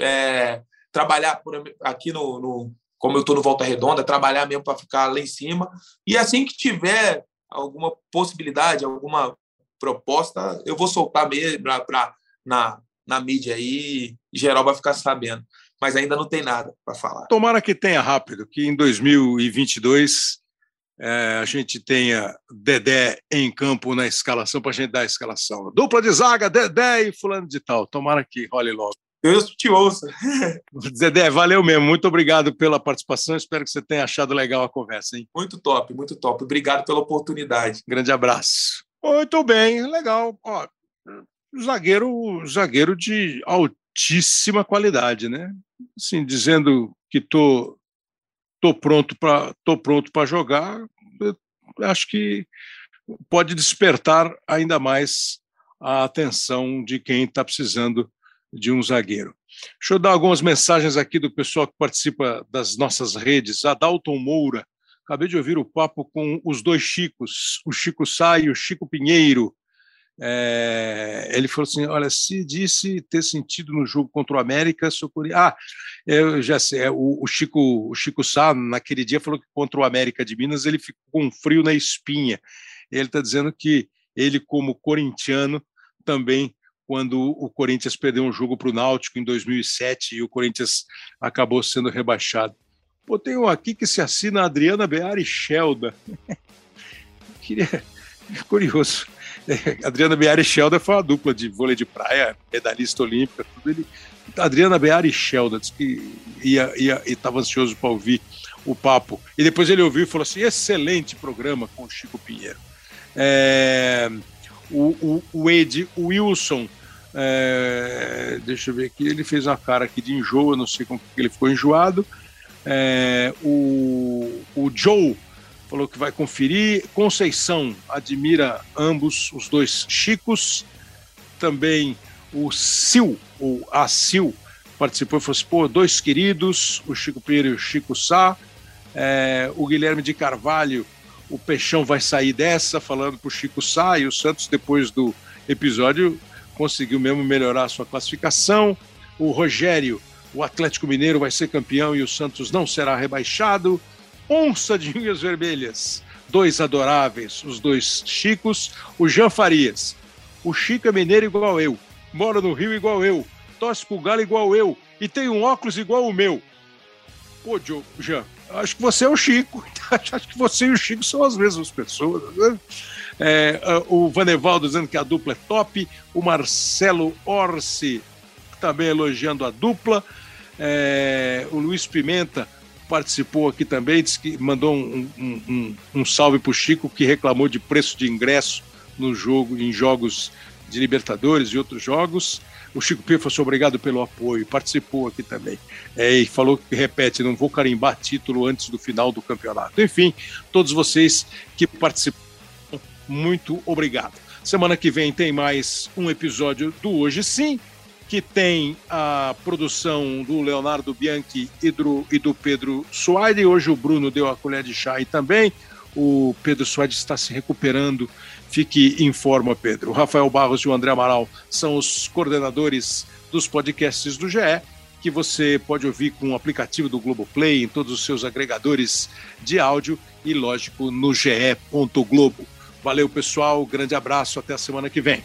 é, trabalhar por, aqui no, no, como eu estou no Volta Redonda, trabalhar mesmo para ficar lá em cima. E assim que tiver alguma possibilidade, alguma proposta, eu vou soltar mesmo pra, pra, na, na mídia aí geral vai ficar sabendo. Mas ainda não tem nada para falar. Tomara que tenha rápido, que em 2022 é, a gente tenha Dedé em campo na escalação para a gente dar a escalação. Dupla de zaga, Dedé e fulano de tal. Tomara que role logo. Deus te ouça. Zedé, valeu mesmo. Muito obrigado pela participação. Espero que você tenha achado legal a conversa. Hein? Muito top, muito top. Obrigado pela oportunidade. Grande abraço. Muito bem, legal. Ó, zagueiro, zagueiro de altíssima qualidade, né? Assim, dizendo que tô, tô pronto para tô pronto para jogar. acho que pode despertar ainda mais a atenção de quem está precisando de um zagueiro. Deixa eu dar algumas mensagens aqui do pessoal que participa das nossas redes. Adalton Moura, acabei de ouvir o papo com os dois Chicos, o Chico Sá e o Chico Pinheiro. É, ele falou assim: olha, se disse ter sentido no jogo contra o América, socorri. Ah, eu já sei, é, o, o, Chico, o Chico Sá, naquele dia, falou que contra o América de Minas ele ficou com frio na espinha. Ele está dizendo que ele, como corintiano, também quando o Corinthians perdeu um jogo para o Náutico em 2007 e o Corinthians acabou sendo rebaixado. Pô, tem um aqui que se assina Adriana Beari Shelda. Queria... Curioso. É, Adriana Beari Shelda foi uma dupla de vôlei de praia, medalhista olímpica, tudo. Ele... Adriana Beari Shelda disse que ia, ia, estava ansioso para ouvir o papo. E depois ele ouviu e falou assim: excelente programa com o Chico Pinheiro. É... O, o, o Ed Wilson é, deixa eu ver aqui, ele fez uma cara aqui de enjoo, eu não sei como que ele ficou enjoado. É, o, o Joe falou que vai conferir. Conceição admira ambos, os dois Chicos. também o Sil, ou a Sil, participou e falou assim: pô, dois queridos, o Chico Pinheiro e o Chico Sá. É, o Guilherme de Carvalho, o Peixão vai sair dessa, falando para o Chico Sá, e o Santos, depois do episódio, conseguiu mesmo melhorar a sua classificação. O Rogério, o Atlético Mineiro vai ser campeão e o Santos não será rebaixado. Onça de unhas vermelhas, dois adoráveis, os dois Chicos. O Jean Farias, o Chico é mineiro igual eu, mora no Rio igual eu, torce pro Galo igual eu e tem um óculos igual o meu. Pô, Jean, acho que você é o Chico. acho que você e o Chico são as mesmas pessoas. Né? É, o Vanevaldo dizendo que a dupla é top. O Marcelo Orsi também elogiando a dupla. É, o Luiz Pimenta participou aqui também, disse que mandou um, um, um, um salve para o Chico, que reclamou de preço de ingresso no jogo, em jogos de Libertadores e outros jogos. O Chico Pia foi obrigado pelo apoio, participou aqui também. É, e falou que repete: não vou carimbar título antes do final do campeonato. Enfim, todos vocês que participaram, muito obrigado. Semana que vem tem mais um episódio do Hoje Sim que tem a produção do Leonardo Bianchi e do, e do Pedro Soares. Hoje o Bruno deu a colher de chá aí também. O Pedro Soares está se recuperando. Fique em forma, Pedro. O Rafael Barros e o André Amaral são os coordenadores dos podcasts do GE, que você pode ouvir com o aplicativo do Globoplay, em todos os seus agregadores de áudio e, lógico, no ge.globo. Valeu, pessoal. Grande abraço. Até a semana que vem.